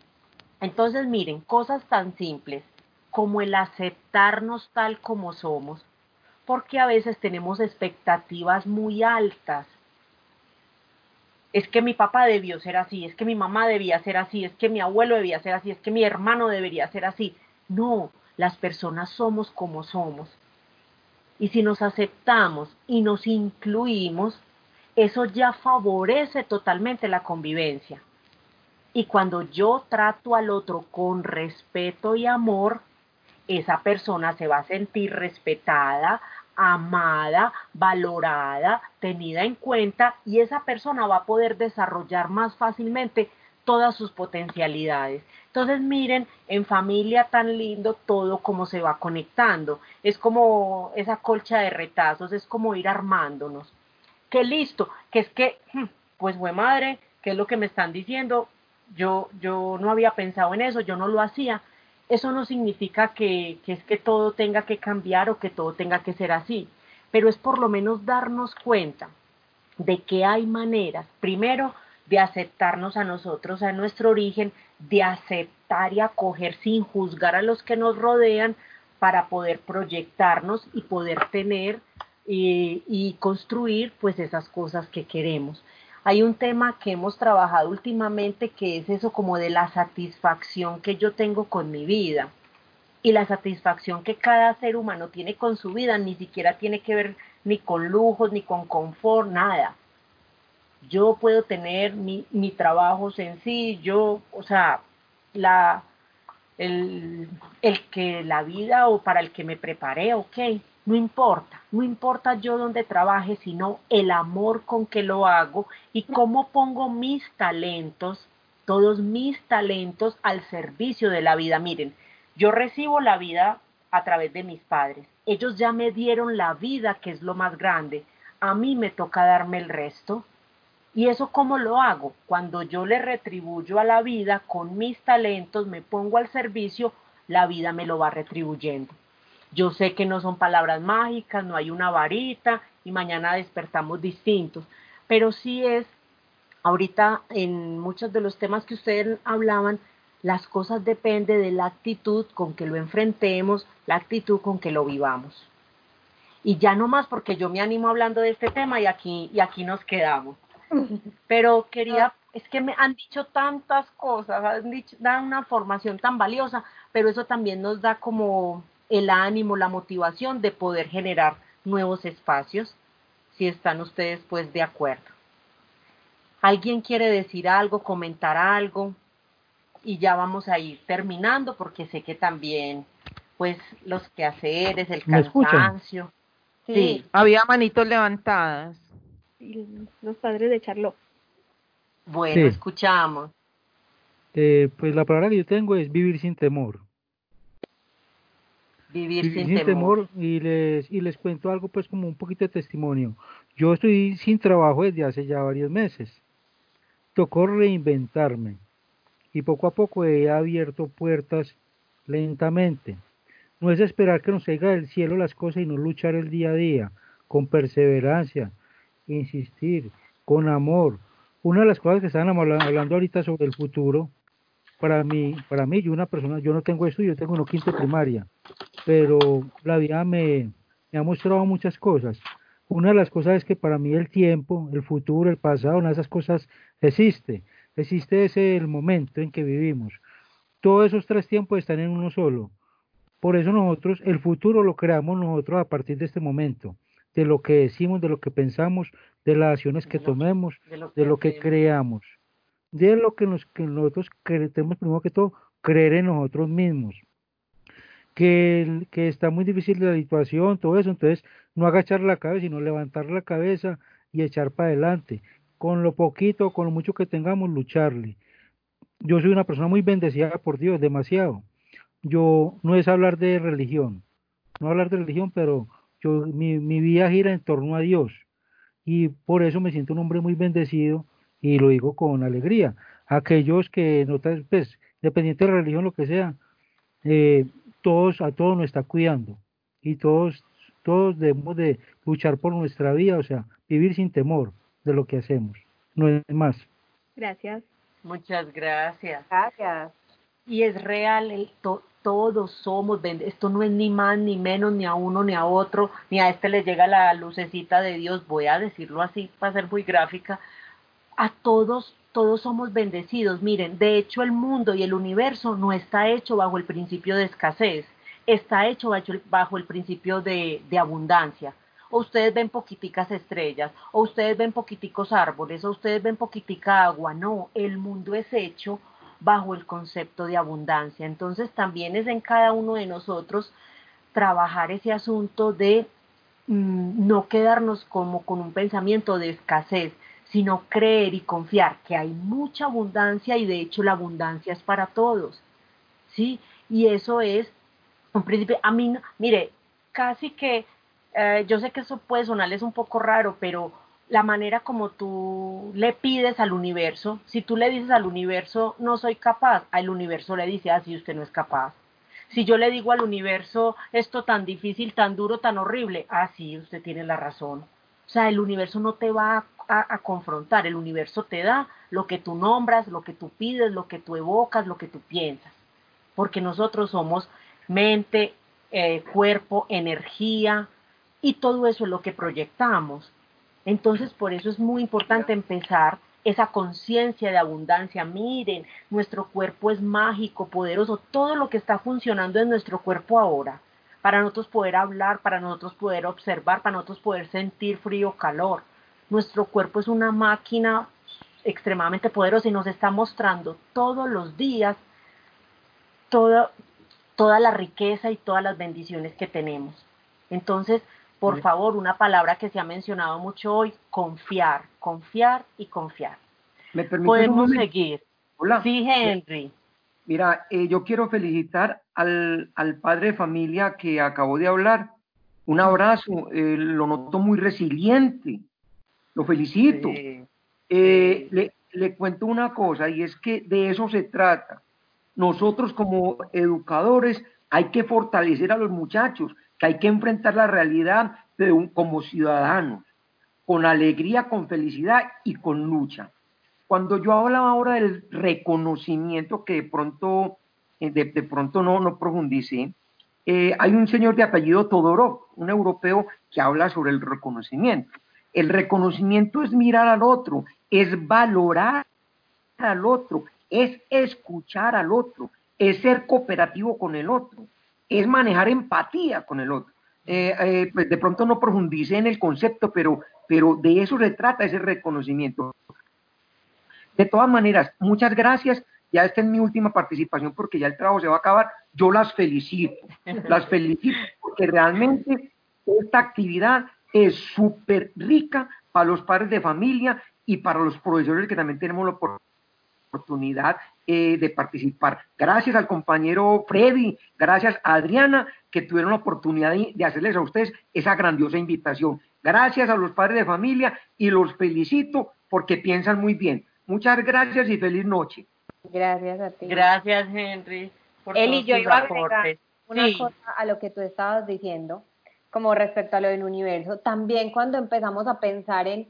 Entonces miren, cosas tan simples como el aceptarnos tal como somos, porque a veces tenemos expectativas muy altas. Es que mi papá debió ser así, es que mi mamá debía ser así, es que mi abuelo debía ser así, es que mi hermano debería ser así. No, las personas somos como somos y si nos aceptamos y nos incluimos, eso ya favorece totalmente la convivencia. Y cuando yo trato al otro con respeto y amor, esa persona se va a sentir respetada, amada, valorada, tenida en cuenta y esa persona va a poder desarrollar más fácilmente todas sus potencialidades. Entonces miren, en familia tan lindo todo como se va conectando. Es como esa colcha de retazos, es como ir armándonos. que listo, que es que, hmm, pues fue madre, ¿qué es lo que me están diciendo? Yo, yo no había pensado en eso, yo no lo hacía. Eso no significa que, que es que todo tenga que cambiar o que todo tenga que ser así, pero es por lo menos darnos cuenta de que hay maneras, primero, de aceptarnos a nosotros, a nuestro origen, de aceptar y acoger sin juzgar a los que nos rodean para poder proyectarnos y poder tener y, y construir pues esas cosas que queremos. Hay un tema que hemos trabajado últimamente que es eso como de la satisfacción que yo tengo con mi vida y la satisfacción que cada ser humano tiene con su vida ni siquiera tiene que ver ni con lujos, ni con confort, nada. Yo puedo tener mi, mi trabajo sencillo, o sea, la, el, el que la vida o para el que me preparé, ok, no importa, no importa yo dónde trabaje, sino el amor con que lo hago y cómo pongo mis talentos, todos mis talentos al servicio de la vida. Miren, yo recibo la vida a través de mis padres. Ellos ya me dieron la vida, que es lo más grande. A mí me toca darme el resto. ¿Y eso cómo lo hago? Cuando yo le retribuyo a la vida con mis talentos, me pongo al servicio, la vida me lo va retribuyendo. Yo sé que no son palabras mágicas, no hay una varita y mañana despertamos distintos, pero sí es, ahorita en muchos de los temas que ustedes hablaban, las cosas dependen de la actitud con que lo enfrentemos, la actitud con que lo vivamos. Y ya no más porque yo me animo hablando de este tema y aquí, y aquí nos quedamos. Pero quería, es que me han dicho tantas cosas, han dicho, dan una formación tan valiosa, pero eso también nos da como el ánimo, la motivación de poder generar nuevos espacios, si están ustedes pues de acuerdo. ¿Alguien quiere decir algo, comentar algo? Y ya vamos a ir terminando porque sé que también pues los quehaceres, el cansancio. Sí. sí. Había manitos levantadas. Los padres de Charlotte. Bueno, sí. escuchamos. Eh, pues la palabra que yo tengo es vivir sin temor. Vivir, vivir sin, sin temor. temor. y les y les cuento algo pues como un poquito de testimonio. Yo estoy sin trabajo desde hace ya varios meses. Tocó reinventarme y poco a poco he abierto puertas lentamente. No es esperar que nos caiga del cielo las cosas y no luchar el día a día con perseverancia, insistir, con amor. Una de las cosas que estaban hablando ahorita sobre el futuro, para mí, para mí, yo una persona, yo no tengo estudio, yo tengo una quinta primaria, pero la vida me, me ha mostrado muchas cosas. Una de las cosas es que para mí el tiempo, el futuro, el pasado, una de esas cosas existe. Existe ese el momento en que vivimos. Todos esos tres tiempos están en uno solo. Por eso nosotros, el futuro lo creamos nosotros a partir de este momento, de lo que decimos, de lo que pensamos, de las acciones que tomemos, de lo que, de lo que creamos, de lo que, nos, que nosotros tenemos primero que todo, creer en nosotros mismos. Que, que está muy difícil la situación, todo eso, entonces no agachar la cabeza, sino levantar la cabeza y echar para adelante. Con lo poquito, con lo mucho que tengamos, lucharle. Yo soy una persona muy bendecida por Dios, demasiado yo no es hablar de religión, no hablar de religión, pero yo mi, mi vida gira en torno a Dios y por eso me siento un hombre muy bendecido y lo digo con alegría. Aquellos que no pues, dependiente de la religión, lo que sea, eh, todos a todos nos está cuidando y todos todos debemos de luchar por nuestra vida, o sea, vivir sin temor de lo que hacemos, no es más. Gracias. Muchas gracias. Gracias. Y es real, el to todos somos, esto no es ni más ni menos ni a uno ni a otro, ni a este le llega la lucecita de Dios, voy a decirlo así para ser muy gráfica, a todos, todos somos bendecidos. Miren, de hecho el mundo y el universo no está hecho bajo el principio de escasez, está hecho bajo el principio de, de abundancia. O ustedes ven poquiticas estrellas, o ustedes ven poquiticos árboles, o ustedes ven poquitica agua. No, el mundo es hecho bajo el concepto de abundancia. Entonces también es en cada uno de nosotros trabajar ese asunto de mmm, no quedarnos como con un pensamiento de escasez, sino creer y confiar que hay mucha abundancia y de hecho la abundancia es para todos. ¿Sí? Y eso es un principio, a mí, mire, casi que, eh, yo sé que eso puede sonarles un poco raro, pero la manera como tú le pides al universo, si tú le dices al universo, no soy capaz, al universo le dice, así ah, usted no es capaz. Si yo le digo al universo, esto tan difícil, tan duro, tan horrible, ah, sí, usted tiene la razón. O sea, el universo no te va a, a, confrontar, el universo te da lo que tú nombras, lo que tú pides, lo que tú evocas, lo que tú piensas. Porque nosotros somos mente, eh, cuerpo, energía, y todo eso es lo que proyectamos. Entonces, por eso es muy importante empezar esa conciencia de abundancia. Miren, nuestro cuerpo es mágico, poderoso, todo lo que está funcionando en nuestro cuerpo ahora, para nosotros poder hablar, para nosotros poder observar, para nosotros poder sentir frío, calor. Nuestro cuerpo es una máquina extremadamente poderosa y nos está mostrando todos los días toda, toda la riqueza y todas las bendiciones que tenemos. Entonces, por favor, una palabra que se ha mencionado mucho hoy, confiar, confiar y confiar. ¿Me Podemos seguir. Hola. Sí, Henry. Mira, eh, yo quiero felicitar al, al, padre de familia que acabó de hablar. Un abrazo, eh, lo noto muy resiliente. Lo felicito. Sí, eh, le, le cuento una cosa y es que de eso se trata. Nosotros como educadores hay que fortalecer a los muchachos que hay que enfrentar la realidad de un, como ciudadanos, con alegría, con felicidad y con lucha. Cuando yo hablaba ahora del reconocimiento que de pronto, eh, de, de pronto no, no profundicé, eh, hay un señor de apellido Todorov, un europeo que habla sobre el reconocimiento. El reconocimiento es mirar al otro, es valorar al otro, es escuchar al otro, es ser cooperativo con el otro es manejar empatía con el otro. Eh, eh, pues de pronto no profundice en el concepto, pero, pero de eso se trata ese reconocimiento. De todas maneras, muchas gracias. Ya esta es mi última participación porque ya el trabajo se va a acabar. Yo las felicito, las felicito porque realmente esta actividad es súper rica para los padres de familia y para los profesores que también tenemos la oportunidad eh, de participar. Gracias al compañero Freddy, gracias a Adriana, que tuvieron la oportunidad de, de hacerles a ustedes esa grandiosa invitación. Gracias a los padres de familia y los felicito porque piensan muy bien. Muchas gracias y feliz noche. Gracias a ti. Gracias, Henry. Por Eli, todos yo tus iba a agregar una Sí. cosa a lo que tú estabas diciendo, como respecto a lo del universo. También cuando empezamos a pensar en,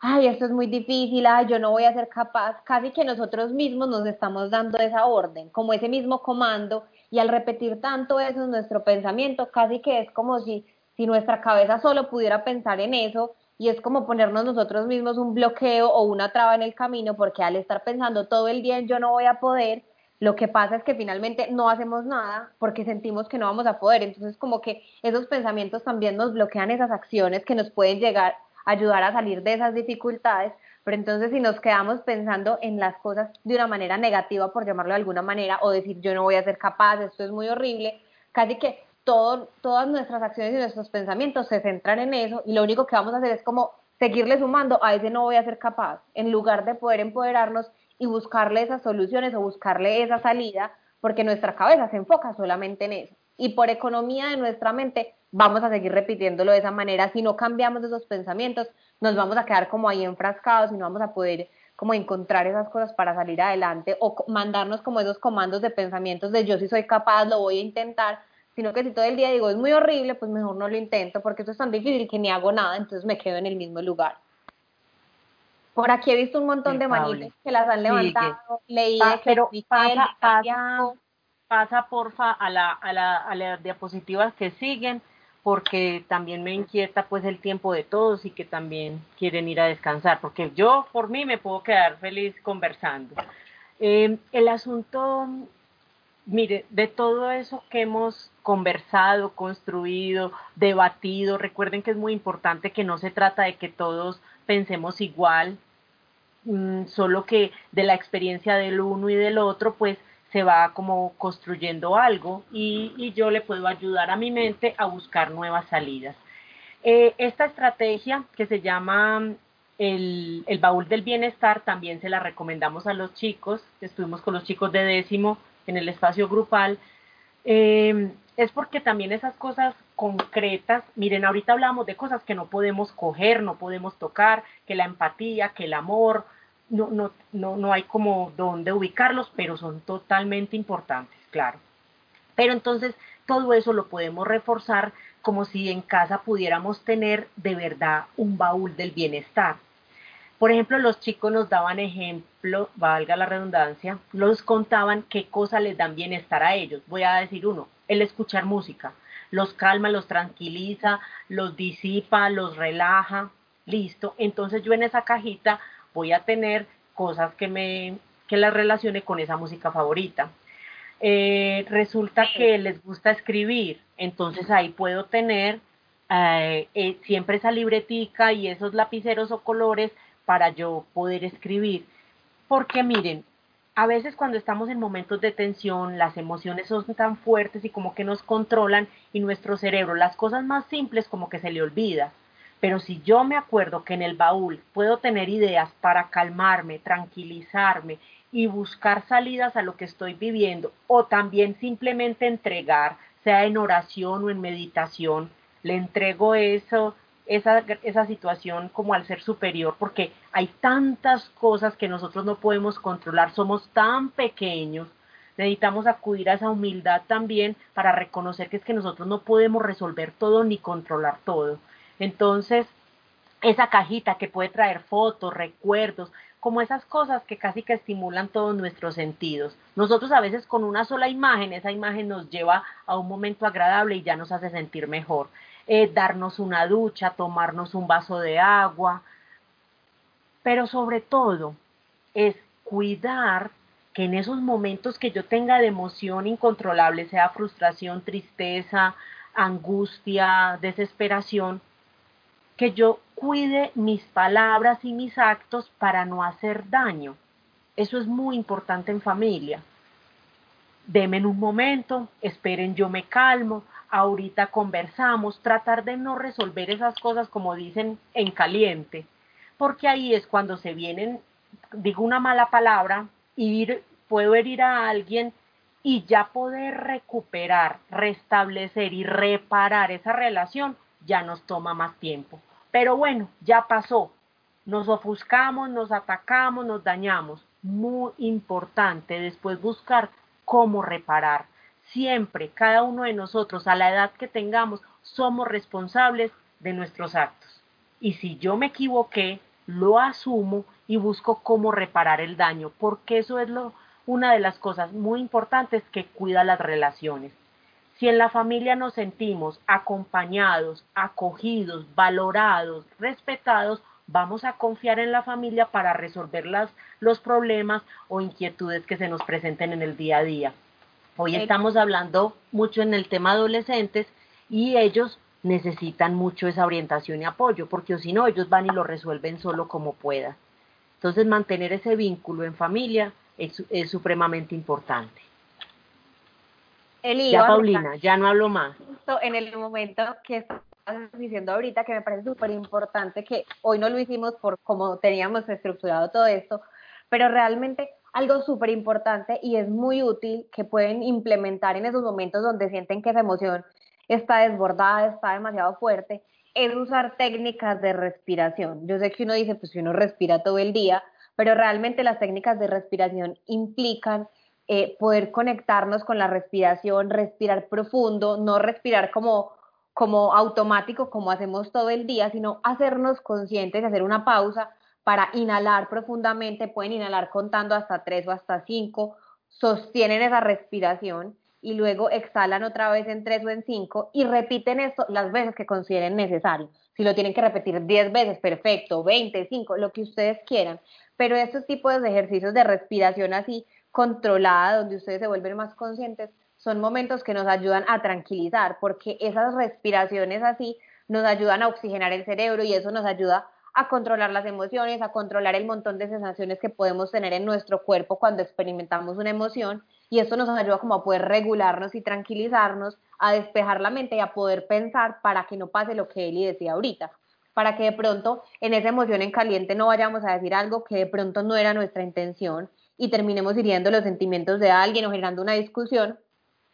ay, esto es muy difícil, ay, yo no voy a ser capaz, casi que nosotros mismos nos estamos dando esa orden, como ese mismo comando, y al repetir tanto eso en nuestro pensamiento, casi que es como si, si nuestra cabeza solo pudiera pensar en eso, y es como ponernos nosotros mismos un bloqueo o una traba en el camino, porque al estar pensando todo el día en yo no voy a poder, lo que pasa es que finalmente no hacemos nada porque sentimos que no vamos a poder. Entonces, como que esos pensamientos también nos bloquean esas acciones que nos pueden llegar a ayudar a salir de esas dificultades. Pero entonces, si nos quedamos pensando en las cosas de una manera negativa, por llamarlo de alguna manera, o decir yo no voy a ser capaz, esto es muy horrible, casi que todo, todas nuestras acciones y nuestros pensamientos se centran en eso y lo único que vamos a hacer es como seguirle sumando a ese no voy a ser capaz, en lugar de poder empoderarnos y buscarle esas soluciones o buscarle esa salida, porque nuestra cabeza se enfoca solamente en eso. Y por economía de nuestra mente vamos a seguir repitiéndolo de esa manera. Si no cambiamos esos pensamientos, nos vamos a quedar como ahí enfrascados y no vamos a poder como encontrar esas cosas para salir adelante o mandarnos como esos comandos de pensamientos de yo sí soy capaz, lo voy a intentar, sino que si todo el día digo es muy horrible, pues mejor no lo intento porque esto es tan difícil que ni hago nada, entonces me quedo en el mismo lugar. Por aquí he visto un montón de manitas que las han levantado, leí Pa- de que pero Miguel, pasa, pasa, pasa porfa a, la, a, la, a las diapositivas que siguen, porque también me inquieta pues el tiempo de todos y que también quieren ir a descansar, porque yo por mí me puedo quedar feliz conversando. Eh, el asunto, mire, de todo eso que hemos conversado, construido, debatido, recuerden que es muy importante que no se trata de que todos pensemos igual, mm, solo que de la experiencia del uno y del otro, pues se va como construyendo algo y, y yo le puedo ayudar a mi mente a buscar nuevas salidas. Eh, esta estrategia que se llama mm, el, el baúl del bienestar también se la recomendamos a los chicos, estuvimos con los chicos de décimo en el espacio grupal, Eh, es porque también esas cosas concretas, miren, ahorita hablamos de cosas que no podemos coger, no podemos tocar, que la empatía, que el amor, no, no, no, no hay como dónde ubicarlos, pero son totalmente importantes, claro. Pero entonces todo eso lo podemos reforzar como si en casa pudiéramos tener de verdad un baúl del bienestar. Por ejemplo, los chicos nos daban ejemplo, valga la redundancia, nos contaban qué cosas les dan bienestar a ellos. Voy a decir uno, el escuchar música. Los calma, los tranquiliza, los disipa, los relaja. Listo. Entonces yo en esa cajita voy a tener cosas que me que las relacione con esa música favorita. Eh, resulta que les gusta escribir, entonces ahí puedo tener eh, eh, siempre esa libretica y esos lapiceros o colores para yo poder escribir. Porque miren, a veces cuando estamos en momentos de tensión, las emociones son tan fuertes y como que nos controlan y nuestro cerebro, las cosas más simples como que se le olvida. Pero si yo me acuerdo que en el baúl puedo tener ideas para calmarme, tranquilizarme y buscar salidas a lo que estoy viviendo o también simplemente entregar, sea en oración o en meditación, le entrego eso esa, esa situación como al ser superior, porque hay tantas cosas que nosotros no podemos controlar, somos tan pequeños, necesitamos acudir a esa humildad también para reconocer que es que nosotros no podemos resolver todo ni controlar todo. Entonces, esa cajita que puede traer fotos, recuerdos, como esas cosas que casi que estimulan todos nuestros sentidos. Nosotros a veces con una sola imagen, esa imagen nos lleva a un momento agradable y ya nos hace sentir mejor. Eh, darnos una ducha, tomarnos un vaso de agua, pero sobre todo es cuidar que en esos momentos que yo tenga de emoción incontrolable, sea frustración, tristeza, angustia, desesperación, que yo cuide mis palabras y mis actos para no hacer daño. Eso es muy importante en familia. Deme un momento, esperen, yo me calmo, ahorita conversamos, tratar de no resolver esas cosas como dicen en caliente, porque ahí es cuando se vienen, digo una mala palabra, ir, puedo herir a alguien y ya poder recuperar, restablecer y reparar esa relación ya nos toma más tiempo. Pero bueno, ya pasó. Nos ofuscamos, nos atacamos, nos dañamos. Muy importante después buscar cómo reparar siempre, cada uno de nosotros, a la edad que tengamos, somos responsables de nuestros actos. Y si yo me equivoqué, lo asumo y busco cómo reparar el daño, porque eso es lo, una de las cosas muy importantes que cuida las relaciones. Si en la familia nos sentimos acompañados, acogidos, valorados, respetados, vamos a confiar en la familia para resolver las, los problemas o inquietudes que se nos presenten en el día a día. Hoy estamos hablando mucho en el tema adolescentes y ellos necesitan mucho esa orientación y apoyo, porque si no, ellos van y lo resuelven solo como puedan. Entonces, mantener ese vínculo en familia es, supremamente importante. Ya, Paulina, ya no hablo más. En el momento que estás diciendo ahorita, que me parece súper importante, que hoy no lo hicimos por cómo teníamos estructurado todo esto, pero realmente algo súper importante y es muy útil que pueden implementar en esos momentos donde sienten que esa emoción está desbordada, está demasiado fuerte, es usar técnicas de respiración. Yo sé que uno dice, pues si uno respira todo el día, pero realmente las técnicas de respiración implican eh, poder conectarnos con la respiración, respirar profundo, no respirar como, como automático como hacemos todo el día, sino hacernos conscientes, hacer una pausa para inhalar profundamente, pueden inhalar contando hasta tres o hasta cinco, sostienen esa respiración y luego exhalan otra vez en tres o en cinco y repiten esto las veces que consideren necesario. Si lo tienen que repetir diez veces, perfecto, veinte, cinco, lo que ustedes quieran. Pero estos tipos de ejercicios de respiración así controlada, donde ustedes se vuelven más conscientes, son momentos que nos ayudan a tranquilizar, porque esas respiraciones así nos ayudan a oxigenar el cerebro y eso nos ayuda a controlar las emociones, a controlar el montón de sensaciones que podemos tener en nuestro cuerpo cuando experimentamos una emoción y esto nos ayuda como a poder regularnos y tranquilizarnos, a despejar la mente y a poder pensar para que no pase lo que Eli decía ahorita, para que de pronto en esa emoción en caliente no vayamos a decir algo que de pronto no era nuestra intención y terminemos hiriendo los sentimientos de alguien o generando una discusión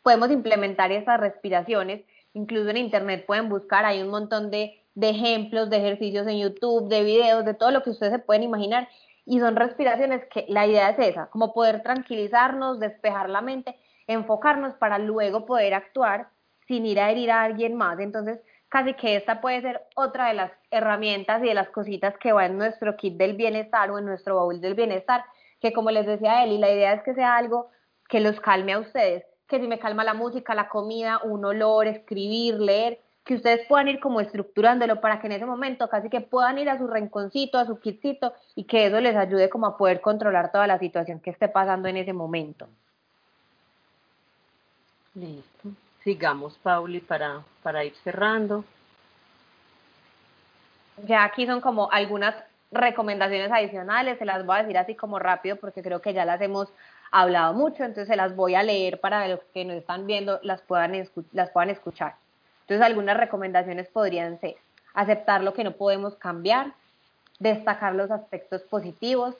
podemos implementar esas respiraciones. Incluso en internet pueden buscar, hay un montón de, de ejemplos, de ejercicios en YouTube, de videos, de todo lo que ustedes se pueden imaginar. Y son respiraciones que la idea es esa, como poder tranquilizarnos, despejar la mente, enfocarnos para luego poder actuar sin ir a herir a alguien más. Entonces, casi que esta puede ser otra de las herramientas y de las cositas que va en nuestro kit del bienestar o en nuestro baúl del bienestar, que como les decía Eli, la idea es que sea algo que los calme a ustedes, que si me calma la música, la comida, un olor, escribir, leer, que ustedes puedan ir como estructurándolo para que en ese momento casi que puedan ir a su rinconcito, a su kitcito y que eso les ayude como a poder controlar toda la situación que esté pasando en ese momento. Listo. Sigamos, Pauli, para, para ir cerrando. Ya aquí son como algunas recomendaciones adicionales, se las voy a decir así como rápido porque creo que ya las hemos hablado mucho, entonces se las voy a leer para los que nos están viendo las puedan, las puedan escuchar. Entonces algunas recomendaciones podrían ser aceptar lo que no podemos cambiar, destacar los aspectos positivos,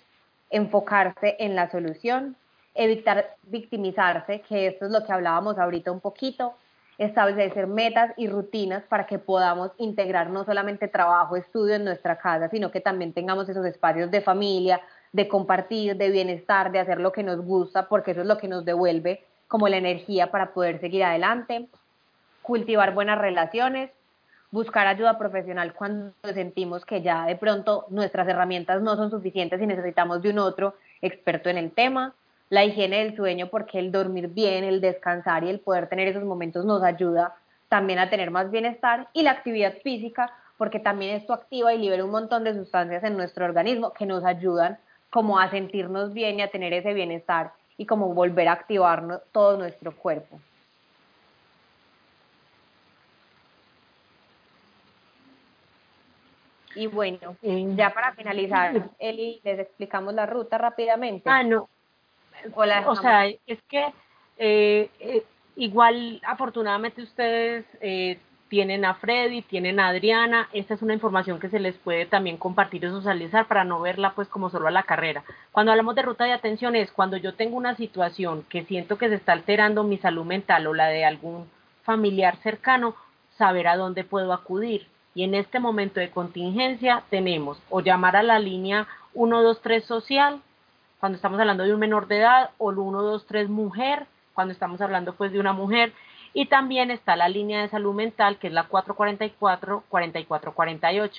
enfocarse en la solución, evitar victimizarse, que esto es lo que hablábamos ahorita un poquito, establecer metas y rutinas para que podamos integrar no solamente trabajo, estudio en nuestra casa, sino que también tengamos esos espacios de familia, de compartir, de bienestar, de hacer lo que nos gusta, porque eso es lo que nos devuelve como la energía para poder seguir adelante, cultivar buenas relaciones, buscar ayuda profesional cuando sentimos que ya de pronto nuestras herramientas no son suficientes y necesitamos de un otro experto en el tema, la higiene del sueño, porque el dormir bien, el descansar y el poder tener esos momentos nos ayuda también a tener más bienestar, y la actividad física, porque también esto activa y libera un montón de sustancias en nuestro organismo que nos ayudan como a sentirnos bien y a tener ese bienestar y como volver a activar todo nuestro cuerpo. Y bueno, ya para finalizar, Eli, les explicamos la ruta rápidamente. Ah, no, o sea, es que eh, eh, igual afortunadamente ustedes eh, tienen a Freddy, tienen a Adriana, esta es una información que se les puede también compartir o socializar para no verla pues como solo a la carrera. Cuando hablamos de ruta de atención es cuando yo tengo una situación que siento que se está alterando mi salud mental o la de algún familiar cercano, saber a dónde puedo acudir. Y en este momento de contingencia tenemos o llamar a la línea 123 social cuando estamos hablando de un menor de edad, o el 123 mujer, cuando estamos hablando pues de una mujer. Y también está la línea de salud mental, que es la 444-4448,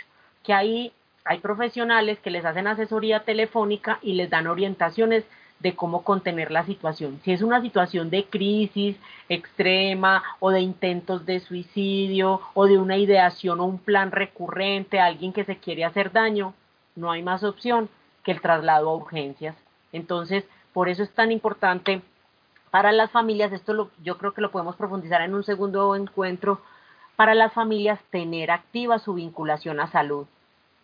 que ahí hay profesionales que les hacen asesoría telefónica y les dan orientaciones de cómo contener la situación. Si es una situación de crisis extrema o de intentos de suicidio o de una ideación o un plan recurrente, alguien que se quiere hacer daño, no hay más opción que el traslado a urgencias. Entonces, por eso es tan importante para las familias, esto lo, yo creo que lo podemos profundizar en un segundo encuentro, para las familias tener activa su vinculación a salud.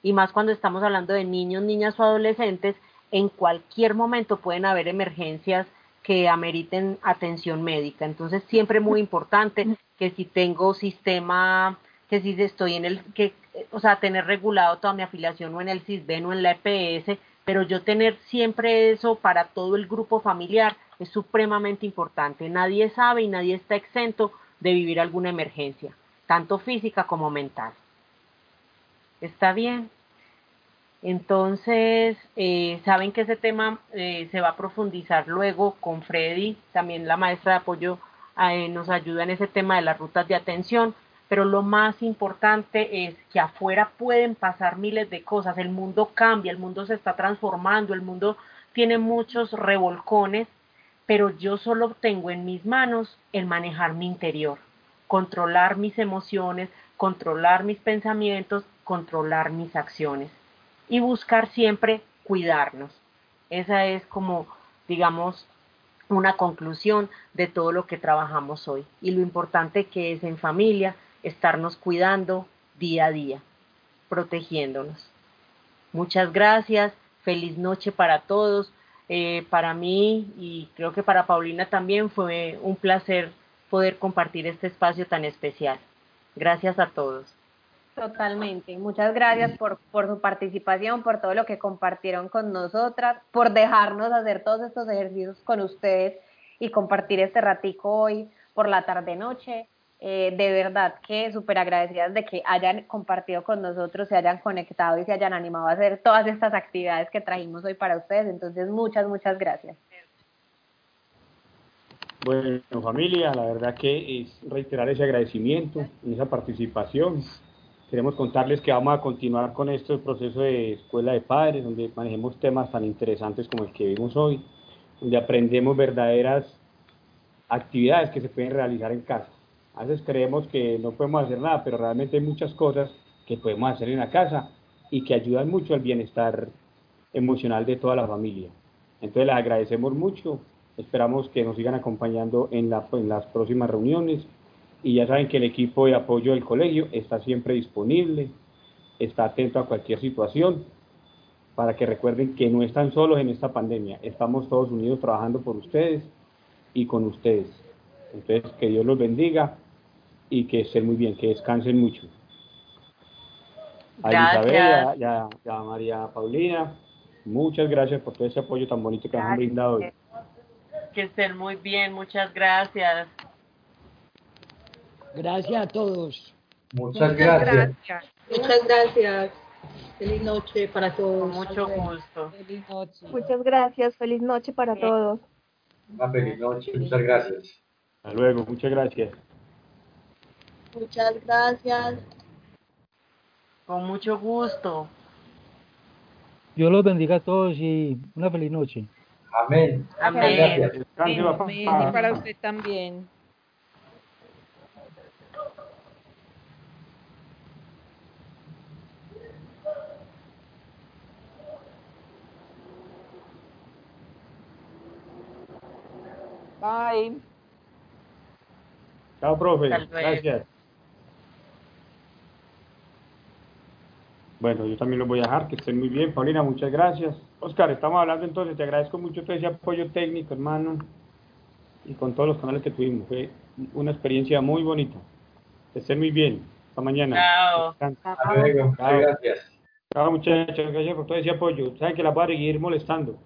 Y más cuando estamos hablando de niños, niñas o adolescentes, en cualquier momento pueden haber emergencias que ameriten atención médica. Entonces, siempre muy importante que si tengo sistema, que si estoy en el, que, o sea, tener regulado toda mi afiliación o en el CISBEN o en la EPS, pero yo tener siempre eso para todo el grupo familiar es supremamente importante. Nadie sabe y nadie está exento de vivir alguna emergencia, tanto física como mental. ¿Está bien? Entonces, eh, saben que ese tema eh, se va a profundizar luego con Freddy, también la maestra de apoyo eh, nos ayuda en ese tema de las rutas de atención pero lo más importante es que afuera pueden pasar miles de cosas, el mundo cambia, el mundo se está transformando, el mundo tiene muchos revolcones, pero yo solo tengo en mis manos el manejar mi interior, controlar mis emociones, controlar mis pensamientos, controlar mis acciones y buscar siempre cuidarnos. Esa es como, digamos, una conclusión de todo lo que trabajamos hoy y lo importante que es en familia, estarnos cuidando día a día, protegiéndonos. Muchas gracias, feliz noche para todos. Eh, para mí y creo que para Paulina también fue un placer poder compartir este espacio tan especial. Gracias a todos. Totalmente. Muchas gracias por, por su participación, por todo lo que compartieron con nosotras, por dejarnos hacer todos estos ejercicios con ustedes y compartir este ratico hoy por la tarde-noche. Eh, de verdad que súper agradecidas de que hayan compartido con nosotros, se hayan conectado y se hayan animado a hacer todas estas actividades que trajimos hoy para ustedes. Entonces, muchas, muchas gracias. Bueno, familia, la verdad que es reiterar ese agradecimiento en esa participación. Queremos contarles que vamos a continuar con este proceso de escuela de padres, donde manejemos temas tan interesantes como el que vimos hoy, donde aprendemos verdaderas actividades que se pueden realizar en casa. A veces creemos que no podemos hacer nada, pero realmente hay muchas cosas que podemos hacer en la casa y que ayudan mucho al bienestar emocional de toda la familia. Entonces les agradecemos mucho, esperamos que nos sigan acompañando en, en las próximas reuniones y ya saben que el equipo de apoyo del colegio está siempre disponible, está atento a cualquier situación para que recuerden que no están solos en esta pandemia, estamos todos unidos trabajando por ustedes y con ustedes. Entonces, que Dios los bendiga y que estén muy bien, que descansen mucho. A Isabel, ya, a, María Paulina, muchas gracias por todo ese apoyo tan bonito que nos han brindado hoy. Que estén muy bien, muchas gracias. Gracias a todos. Muchas, gracias. Muchas gracias. Feliz noche para todos. mucho gusto. Feliz noche. Muchas gracias. Feliz noche para todos. Una feliz noche. Muchas gracias. Hasta luego. Muchas gracias. Muchas gracias. Con mucho gusto. Dios los bendiga a todos y una feliz noche. Amén. Amén. Amén. Y para usted también. Bye. Chao, profe. Gracias. Bueno, yo también los voy a dejar, que estén muy bien. Paulina, muchas gracias. Oscar, estamos hablando entonces, te agradezco mucho todo ese apoyo técnico, hermano, y con todos los canales que tuvimos. Fue una experiencia muy bonita. Que estén muy bien. Hasta mañana. Chao. Hasta luego. Gracias. Chao, muchachos. Gracias por todo ese apoyo. Saben que la voy a seguir molestando.